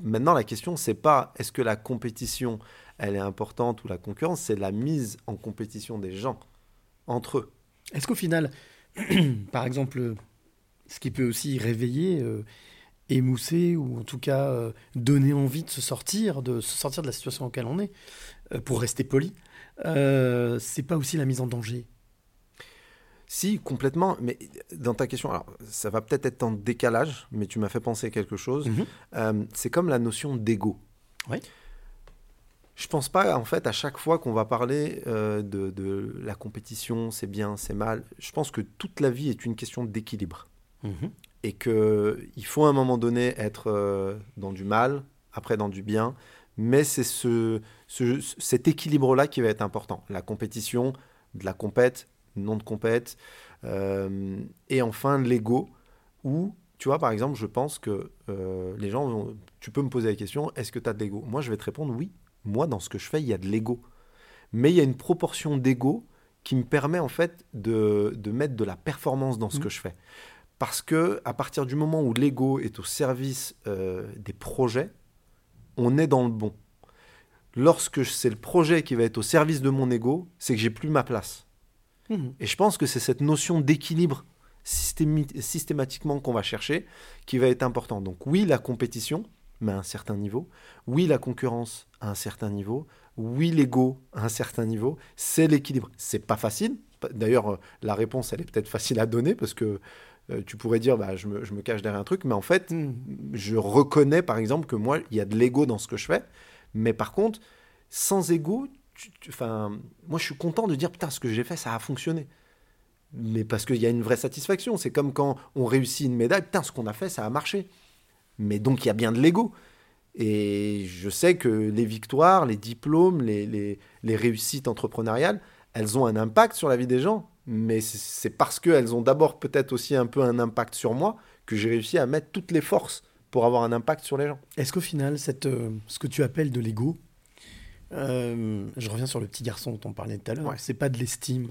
maintenant la question, c'est pas est-ce que la compétition elle est importante ou la concurrence, c'est la mise en compétition des gens entre eux.
Est-ce qu'au final, par exemple, ce qui peut aussi réveiller, euh, émousser ou en tout cas euh, donner envie de se sortir, de se sortir de la situation laquelle on est, euh, pour rester poli, c'est pas aussi la mise en danger?
Si, complètement. Mais dans ta question, alors ça va peut-être être en décalage, mais tu m'as fait penser à quelque chose.
Mhm.
Euh, c'est comme la notion d'ego.
Oui.
Je pense pas, en fait, à chaque fois qu'on va parler euh, de, de la compétition, c'est bien, c'est mal. Je pense que toute la vie est une question d'équilibre.
Mhm.
Et qu'il faut à un moment donné être euh, dans du mal, après dans du bien. Mais c'est ce, ce- cet équilibre-là qui va être important. La compétition, de la compète, non de compète. euh, et enfin, l'ego, où, tu vois, par exemple, je pense que euh, les gens, vont- tu peux me poser la question, est-ce que tu as de l'ego? Moi, je vais te répondre, oui. Moi, dans ce que je fais, il y a de l'ego. Mais il y a une proportion d'ego qui me permet, en fait, de, de mettre de la performance dans ce
Mhm.
que je fais. Parce que à partir du moment où l'ego est au service euh, des projets, on est dans le bon. Lorsque c'est le projet qui va être au service de mon ego, c'est que j'ai plus ma place.
Mhm.
Et je pense que c'est cette notion d'équilibre systématiquement qu'on va chercher qui va être important. Donc oui, la compétition, mais à un certain niveau. Oui, la concurrence à un certain niveau. Oui, l'ego à un certain niveau. C'est l'équilibre. C'est pas facile. D'ailleurs, euh, la réponse, elle est peut-être facile à donner parce que euh, tu pourrais dire, bah, je, me, je me cache derrière un truc, mais en fait, je reconnais par exemple que moi, il y a de l'ego dans ce que je fais. Mais par contre, sans ego, enfin, moi, je suis content de dire, putain, ce que j'ai fait, ça a fonctionné. Mais parce qu'il y a une vraie satisfaction. C'est comme quand on réussit une médaille, putain, ce qu'on a fait, ça a marché. Mais donc, il y a bien de l'ego. Et je sais que les victoires, les diplômes, les, les, réussites entrepreneuriales, elles ont un impact sur la vie des gens. Mais c'est- c'est parce qu'elles ont d'abord peut-être aussi un peu un impact sur moi que j'ai réussi à mettre toutes les forces pour avoir un impact sur les gens.
Est-ce qu'au final, cette, euh, ce que tu appelles de l'ego, euh, je reviens sur le petit garçon dont on parlait tout à l'heure, c'est pas de l'estime,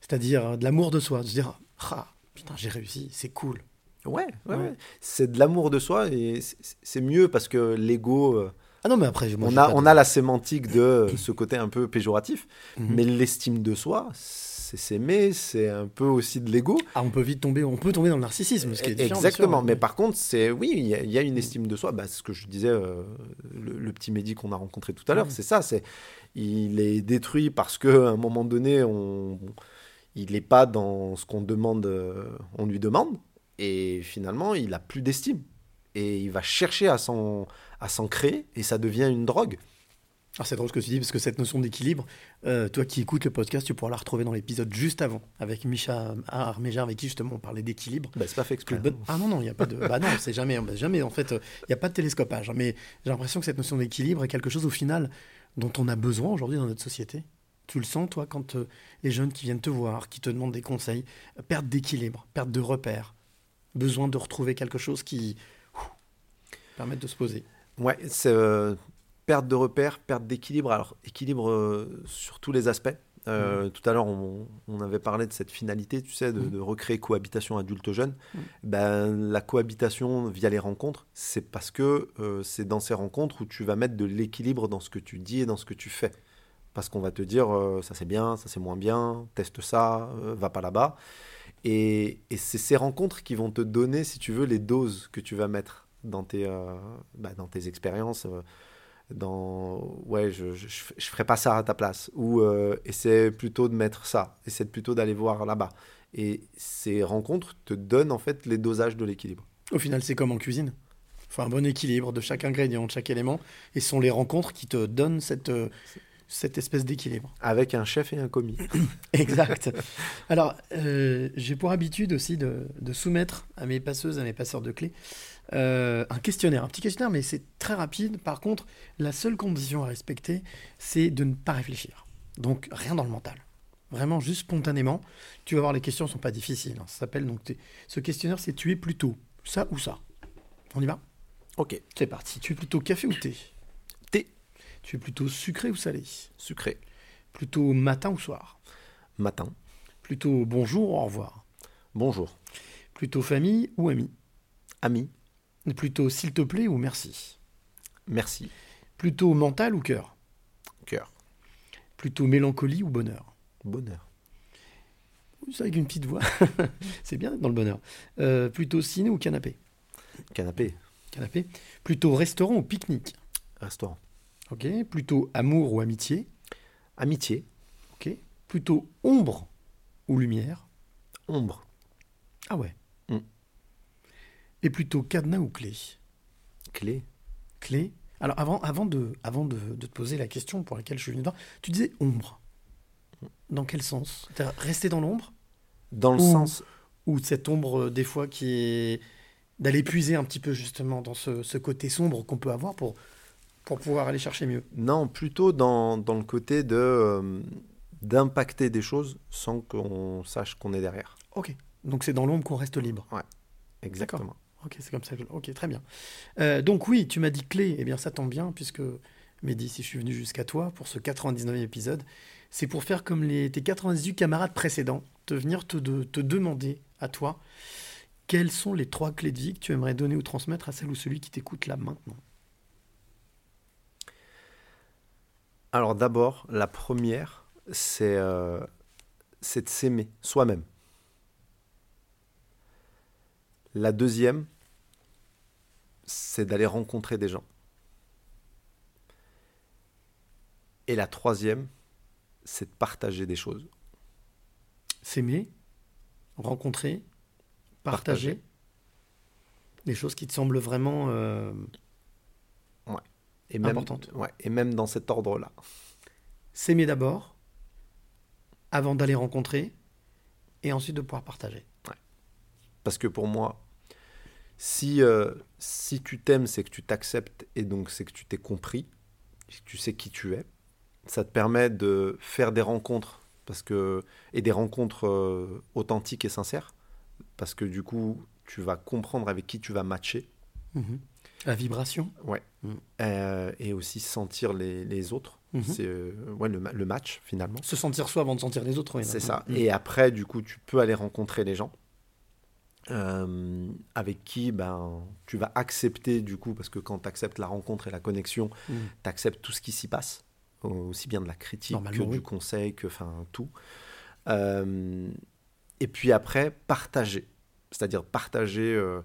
c'est-à-dire euh, de l'amour de soi, de se dire ah putain j'ai réussi, c'est cool.
Ouais, ouais,
Ouais.
ouais. C'est de l'amour de soi et c'est- mieux parce que l'ego. euh,
Ah non, mais après, moi,
on, a, on
de-
a la sémantique de ce côté un peu péjoratif,
Mhm.
mais l'estime de soi, c'est s'aimer, c'est un peu aussi de l'ego.
Ah, on peut vite tomber, on peut tomber dans le narcissisme, ce qui est
Exactement, mais par contre, c'est oui, il y, a- il y a une estime de soi. Bah, c'est ce que je disais, euh, le, le petit Mehdi qu'on a rencontré tout à l'heure,
Ouais.
c'est ça. C'est il est détruit parce que à un moment donné, on, il n'est pas dans ce qu'on demande, euh, on lui demande, et finalement, il a plus d'estime et il va chercher à s'en à s'en créer et ça devient une drogue.
Alors c'est drôle ce que tu dis, parce que cette notion d'équilibre, euh, toi qui écoutes le podcast, tu pourras la retrouver dans l'épisode juste avant, avec Micha Arméja, avec qui justement on parlait d'équilibre.
Bah, c'est pas fait exprès.
Bonne- Ah non, non, il n'y a pas de... bah non, c'est jamais, jamais, en fait, euh, il n'y a pas de télescopage. hein, mais j'ai l'impression que cette notion d'équilibre est quelque chose, au final, dont on a besoin aujourd'hui dans notre société. Tu le sens, toi, quand euh, les jeunes qui viennent te voir, qui te demandent des conseils, euh, perte d'équilibre, perte de repères, besoin de retrouver quelque chose qui ouf, permette de se poser.
Ouais, c'est perte de repères, perte d'équilibre. Alors, équilibre euh, sur tous les aspects. Euh, Tout à l'heure, on, on avait parlé de cette finalité, tu sais, de, de recréer cohabitation adulte-jeune.
Mhm.
Ben, la cohabitation via les rencontres, c'est parce que euh, c'est dans ces rencontres où tu vas mettre de l'équilibre dans ce que tu dis et dans ce que tu fais. Parce qu'on va te dire, ça c'est bien, ça c'est moins bien, teste ça, va pas là-bas. Et, et c'est ces rencontres qui vont te donner, si tu veux, les doses que tu vas mettre dans tes, bah, dans tes expériences. Dans ouais, je, je, je, ferai pas ça à ta place. Ou euh, essaie plutôt de mettre ça. Essaie plutôt d'aller voir là-bas. Et ces rencontres te donnent en fait les dosages de l'équilibre.
Au final, c'est comme en cuisine. Faut un bon équilibre de chaque ingrédient, de chaque élément. Et ce sont les rencontres qui te donnent cette, euh, cette espèce d'équilibre.
Avec un chef et un commis.
exact. Alors, euh, j'ai pour habitude aussi de, de, soumettre à mes passeuses, à mes passeurs de clés, euh, un questionnaire. Un petit questionnaire, mais c'est très rapide. Par contre, la seule condition à respecter, c'est de ne pas réfléchir. Donc, rien dans le mental. Vraiment, juste spontanément. Tu vas voir, les questions ne sont pas difficiles. hein. Ça s'appelle donc. Ce questionnaire, c'est tu es plutôt ça ou ça. On y va?
Ok.
C'est parti. Tu es plutôt café ou thé?
Thé.
Tu es plutôt sucré ou salé?
Sucré.
Plutôt matin ou soir?
Matin.
Plutôt bonjour ou au revoir?
Bonjour.
Plutôt famille ou ami
Ami.
Plutôt s'il te plaît ou merci
Merci.
Plutôt mental ou cœur?
Cœur.
Plutôt mélancolie ou bonheur?
Bonheur.
C'est avec une petite voix. c'est bien d'être dans le bonheur. Euh, plutôt ciné ou canapé?
Canapé.
Canapé. Plutôt restaurant ou pique-nique?
Restaurant.
Ok. Plutôt amour ou amitié?
Amitié.
Ok. Plutôt ombre ou lumière?
Ombre.
Ah ouais. Et plutôt cadenas ou clé
Clé.
Clé. Alors avant, avant, de, avant de, de te poser la question pour laquelle je suis venu voir, tu disais ombre. Dans quel sens? Rester dans l'ombre?
Dans le
Ou-
sens.
Ou cette ombre, euh, des fois, qui est d'aller puiser un petit peu justement dans ce, ce côté sombre qu'on peut avoir pour, pour pouvoir aller chercher mieux?
Non, plutôt dans, dans le côté de euh, d'impacter des choses sans qu'on sache qu'on est derrière.
Ok. Donc c'est dans l'ombre qu'on reste libre.
Ouais, exactement.
Ok, c'est comme ça. que je- Ok, très bien. Euh, donc oui, tu m'as dit clé. Eh bien, ça tombe bien puisque Mehdi, si je suis venu jusqu'à toi pour ce 99e épisode, c'est pour faire comme les, tes 98 camarades précédents, te venir te, de- te demander à toi quelles sont les trois clés de vie que tu aimerais donner ou transmettre à celle ou celui qui t'écoute là maintenant?
Alors d'abord, la première, c'est euh, c'est de s'aimer soi-même. La deuxième, c'est d'aller rencontrer des gens. Et la troisième, c'est de partager des choses.
S'aimer, rencontrer, partager,
Partager.
des choses qui te semblent vraiment euh,
Ouais. Et même,
importantes.
ouais, et même dans cet ordre-là.
S'aimer d'abord, avant d'aller rencontrer, et ensuite de pouvoir partager.
Parce que pour moi, si, euh, si tu t'aimes, c'est que tu t'acceptes et donc c'est que tu t'es compris, tu sais qui tu es. Ça te permet de faire des rencontres parce que, et des rencontres euh, authentiques et sincères. Parce que du coup, tu vas comprendre avec qui tu vas matcher.
Mhm. La vibration.
Ouais.
Mm.
Euh, et aussi sentir les, les autres.
Mhm.
C'est euh, ouais, le, le match finalement.
Se sentir soi avant de sentir les autres. oui,
C'est ça.
Mm.
Et après, du coup, tu peux aller rencontrer les gens euh, avec qui ben, tu vas accepter, du coup, parce que quand tu acceptes la rencontre et la connexion,
Mm.
tu acceptes tout ce qui s'y passe, aussi bien de la critique que du conseil, que enfin tout. Euh, et puis après, partager. C'est-à-dire partager euh,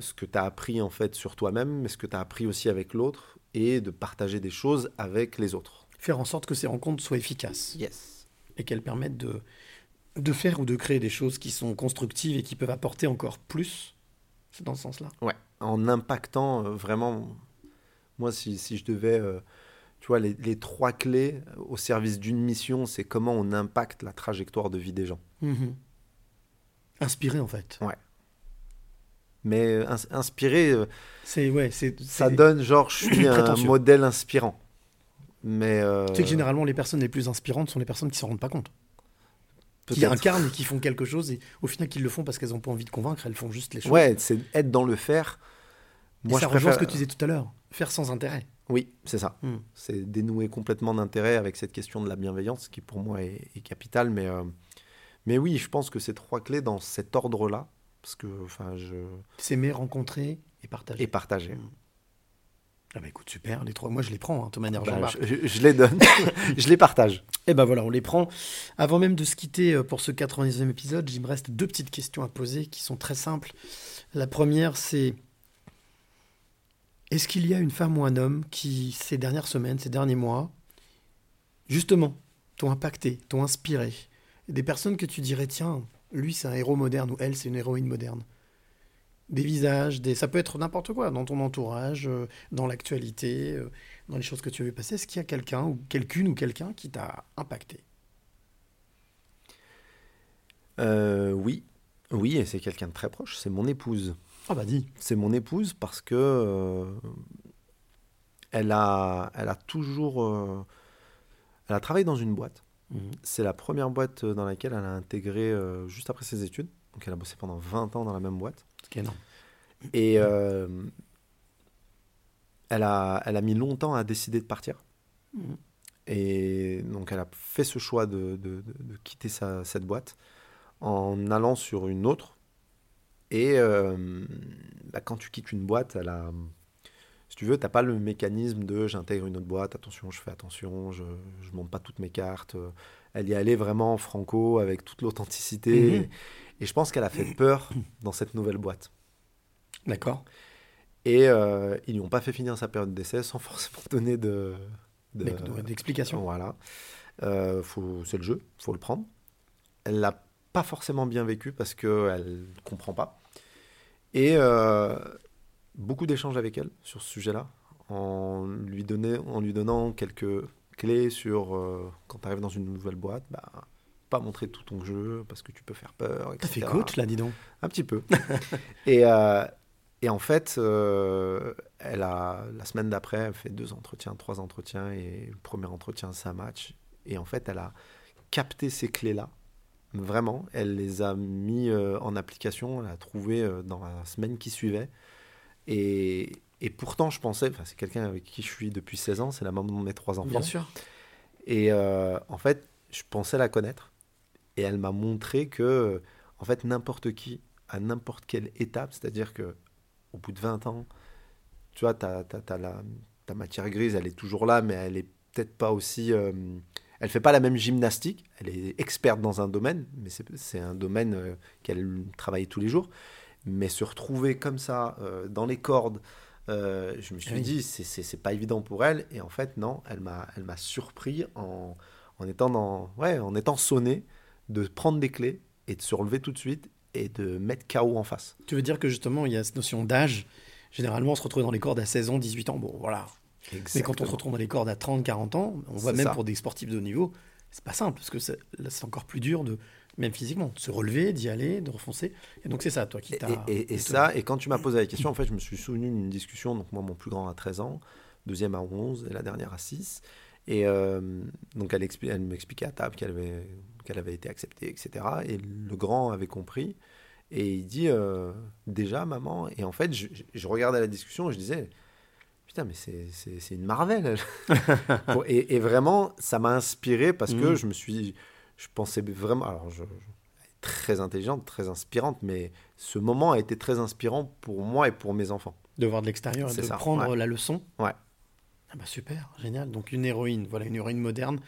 ce que tu as appris en fait sur toi-même, mais ce que tu as appris aussi avec l'autre, et de partager des choses avec les autres.
Faire en sorte que ces rencontres soient efficaces.
Yes.
Et qu'elles permettent de, de faire ou de créer des choses qui sont constructives et qui peuvent apporter encore plus. C'est dans ce sens-là.
Ouais, en impactant euh, vraiment. Moi, si, si je devais. euh, tu vois, les, les trois clés au service d'une mission, c'est comment on impacte la trajectoire de vie des gens.
Mhm. Inspiré, en fait.
Ouais. Mais euh, ins- inspiré, euh,
C'est ouais, c'est
ça donne genre je suis un modèle inspirant. Mais.
Tu sais que généralement, les personnes les plus inspirantes sont les personnes qui s'en rendent pas compte. Qui incarnent et qui font quelque chose et au final, qui le font parce qu'elles n'ont pas envie de convaincre, elles font juste les choses.
Ouais, c'est être dans le faire.
Et
Moi,
ça
je
rejoint ce que tu disais tout à l'heure. Faire sans intérêt.
Oui, c'est ça.
Hmm.
C'est dénouer complètement d'intérêt avec cette question de la bienveillance qui pour moi est, est capitale. Mais, euh, mais oui, je pense que ces trois clés dans cet ordre-là, parce que enfin, je...
S'aimer, rencontrer et partager.
Et partager.
Hmm. Ah bah écoute, super, les trois. Moi, je les prends, hein, de toute manière,
Bah, je, je- je les donne, je les partage.
Et ben voilà, on les prend. Avant même de se quitter euh, pour ce 90e épisode, il me reste deux petites questions à poser qui sont très simples. La première, c'est est-ce qu'il y a une femme ou un homme qui, ces dernières semaines, ces derniers mois, justement, t'ont impacté, t'ont inspiré? Des personnes que tu dirais, tiens, lui c'est un héros moderne ou elle c'est une héroïne moderne Des visages, des... ça peut être n'importe quoi, dans ton entourage, euh, dans l'actualité, euh, dans les choses que tu as vu passer. Est-ce qu'il y a quelqu'un ou quelqu'une ou quelqu'un qui t'a impacté?
Euh, oui, oui, et c'est quelqu'un de très proche, c'est mon épouse.
Ah bah dis.
C'est mon épouse parce que euh, elle, a, elle a toujours... euh, elle a travaillé dans une boîte.
Mhm.
C'est la première boîte dans laquelle elle a intégré juste après ses études. Donc elle a bossé pendant 20 ans dans la même boîte.
Énorme.
Et euh, elle, a, elle a mis longtemps à décider de partir.
Mhm.
Et donc, elle a fait ce choix de, de- quitter sa- cette boîte en allant sur une autre. Et euh, bah, quand tu quittes une boîte, elle a, si tu veux, t'as pas le mécanisme de j'intègre une autre boîte, attention, je fais attention, je ne monte pas toutes mes cartes. Elle y allait vraiment franco, avec toute l'authenticité.
Mhm.
Et je pense qu'elle a fait peur dans cette nouvelle boîte.
D'accord.
Et euh, ils lui ont pas fait finir sa période d'essai sans forcément donner de, de-
D'ex- ouais, d'explication.
Voilà. Euh, c'est le jeu, faut le prendre. Elle l'a pas forcément bien vécu parce qu'elle ne comprend pas. Et euh, beaucoup d'échanges avec elle sur ce sujet-là, en lui, donnait- en lui donnant quelques clés sur quand tu arrives dans une nouvelle boîte, bah, pas montrer tout ton jeu parce que tu peux faire peur.
T'as fait
etc.
coach, là, dis donc.
Un petit peu. et, euh, et en fait, euh, elle a, la semaine d'après, elle fait deux entretiens, trois entretiens, et le premier entretien, c'est un match. Et en fait, elle a capté ces clés-là. Vraiment, elle les a mis euh, en application, elle a trouvé dans la semaine qui suivait. Et, et pourtant, je pensais, c'est quelqu'un avec qui je suis depuis 16 ans, c'est la maman de mes trois enfants.
Bien sûr.
Et en fait, je pensais la connaître. Et elle m'a montré que, en fait, n'importe qui, à n'importe quelle étape, c'est-à-dire que au bout de 20 ans, tu vois, ta, ta, ta, la, ta matière grise, elle est toujours là, mais elle est peut-être pas aussi. euh, elle fait pas la même gymnastique. Elle est experte dans un domaine, mais c'est un domaine euh, qu'elle travaille tous les jours. Mais se retrouver comme ça, euh, dans les cordes, euh, je me suis
Oui.
dit, c'est- pas évident pour elle. Et en fait, non, elle m'a elle m'a surpris en, en, étant dans, ouais, en étant sonné de prendre des clés et de se relever tout de suite et de mettre KO en face.
Tu veux dire que justement, il y a cette notion d'âge. Généralement, on se retrouve dans les cordes à 16 ans, 18 ans. Bon, voilà. Mais quand on se retrouve dans les cordes à 30, 40 ans, on voit même
ça.
pour des sportifs de haut niveau, c'est pas simple, parce que c'est- encore plus dur, de, même physiquement, de se relever, d'y aller, de refoncer. Et donc, c'est ça, toi, qui t'a.
Et, et- et ça, et quand tu m'as posé la question, en fait, je me suis souvenu d'une discussion. Donc, moi, mon plus grand a 13 ans, deuxième à 11 et la dernière à 6. Et euh, donc, elle m'expliquait à table qu'elle avait, qu'elle avait été acceptée, etc. Et le grand avait compris. Et il dit euh, Déjà, maman. Et en fait, je, regardais la discussion et je disais Putain, mais c'est, une Marvel. et, et vraiment, ça m'a inspiré parce que
Mhm.
je me suis. Je pensais vraiment. Alors, je, je- très intelligente, très inspirante, mais ce moment a été très inspirant pour moi et pour mes enfants.
De voir de l'extérieur et de
ça,
prendre
ouais.
la leçon.
Ouais.
Ah bah super, génial. Donc une héroïne, voilà, une héroïne moderne,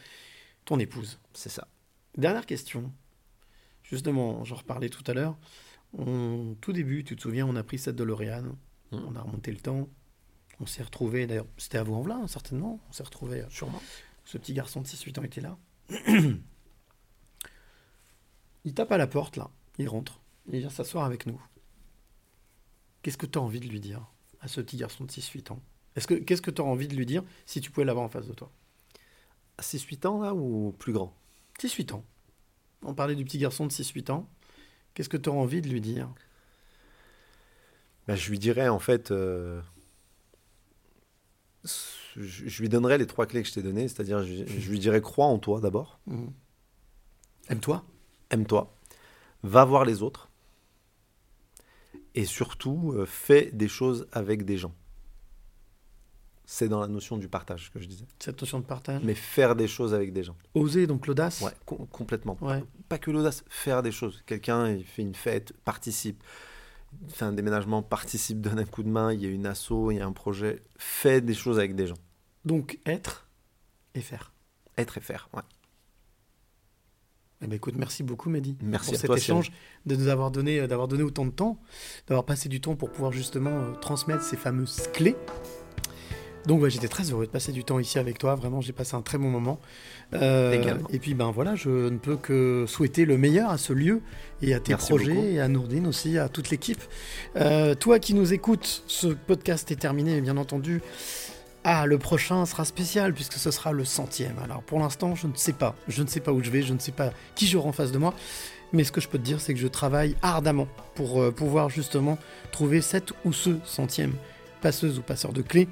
ton épouse.
C'est ça.
Dernière question. Justement, j'en reparlais tout à l'heure. On, tout début, tu te souviens, on a pris cette DeLorean,
Mm.
on a remonté le temps, on s'est retrouvés, d'ailleurs, c'était à Vaux-en-Velin, certainement, on s'est retrouvés.
Sûrement.
Ce petit garçon de 6-8 ans était là. il tape à la porte, là, il rentre, il vient s'asseoir avec nous. Qu'est-ce que tu as envie de lui dire à ce petit garçon de 6-8 ans? Est-ce que, Qu'est-ce que tu as envie de lui dire si tu pouvais l'avoir en face de toi?
À 6-8 ans, là, ou plus grand?
6-8 ans. On parlait du petit garçon de 6-8 ans. Qu'est-ce que tu as envie de lui dire?
Bah, je lui dirais en fait, euh, je, je lui donnerais les trois clés que je t'ai données, c'est-à-dire je, je lui dirais crois en toi d'abord,
Mhm. Aime-toi
aime-toi, va voir les autres, et surtout euh, fais des choses avec des gens. C'est dans la notion du partage que je disais.
Cette notion de partage
Mais faire des choses avec des gens.
Oser, donc l'audace
Ouais, com- complètement.
Ouais.
Pas que l'audace, faire des choses. Quelqu'un, il fait une fête, participe, fait un déménagement, participe, donne un coup de main, il y a une asso, il y a un projet, fait des choses avec des gens.
Donc être et faire.
Être et faire, ouais.
Eh ben, écoute, merci beaucoup Mehdi
Merci
pour cet
toi,
échange, de nous avoir donné, euh, d'avoir donné autant de temps, d'avoir passé du temps pour pouvoir justement euh, transmettre ces fameuses clés. Donc ouais, j'étais très heureux de passer du temps ici avec toi, vraiment j'ai passé un très bon moment. Euh, et puis ben voilà, je ne peux que souhaiter le meilleur à ce lieu et à tes
Merci
projets
beaucoup.
et à Nourdine aussi, à toute l'équipe. Euh, toi qui nous écoutes, ce podcast est terminé bien entendu. Ah, le prochain sera spécial puisque ce sera le centième. Alors pour l'instant, je ne sais pas. Je ne sais pas où je vais, je ne sais pas qui j'aurai en face de moi. Mais ce que je peux te dire, c'est que je travaille ardemment pour euh, pouvoir justement trouver cette ou ce centième passeuse ou passeur de clés.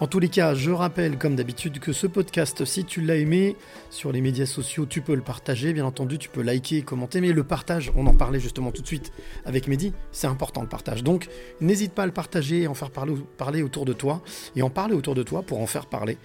En tous les cas, je rappelle comme d'habitude que ce podcast, si tu l'as aimé sur les médias sociaux, tu peux le partager. Bien entendu, tu peux liker, commenter, mais le partage, on en parlait justement tout de suite avec Mehdi, c'est important le partage. Donc, n'hésite pas à le partager et en faire parler, parler autour de toi et en parler autour de toi pour en faire parler.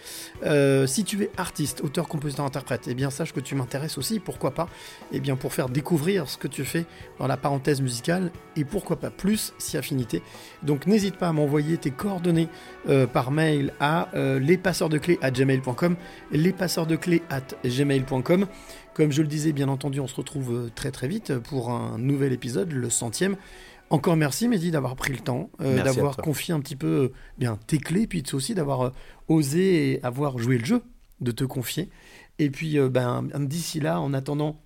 Euh, si tu es artiste, auteur, compositeur, interprète, eh bien sache que tu m'intéresses aussi, pourquoi pas, eh bien pour faire découvrir ce que tu fais dans la parenthèse musicale et pourquoi pas plus si affinité. Donc n'hésite pas à m'envoyer tes coordonnées euh, par mail à euh, de clés à gmail.com, de clés at gmail.com. Comme je le disais, bien entendu, on se retrouve euh, très très vite pour un nouvel épisode, le centième. Encore merci Mehdi d'avoir pris le temps, euh, d'avoir confié un petit peu bien tes clés, puis aussi d'avoir osé et avoir joué le jeu, de te confier. Et puis ben, d'ici là, en attendant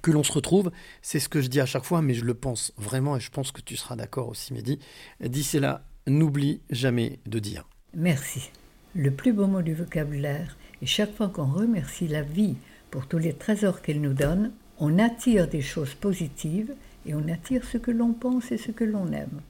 que l'on se retrouve. C'est ce que je dis à chaque fois, mais je le pense vraiment et je pense que tu seras d'accord aussi, Mehdi. D'ici là, n'oublie jamais de dire.
Merci. Le plus beau mot du vocabulaire. Et chaque fois qu'on remercie la vie pour tous les trésors qu'elle nous donne, on attire des choses positives et on attire ce que l'on pense et ce que l'on aime.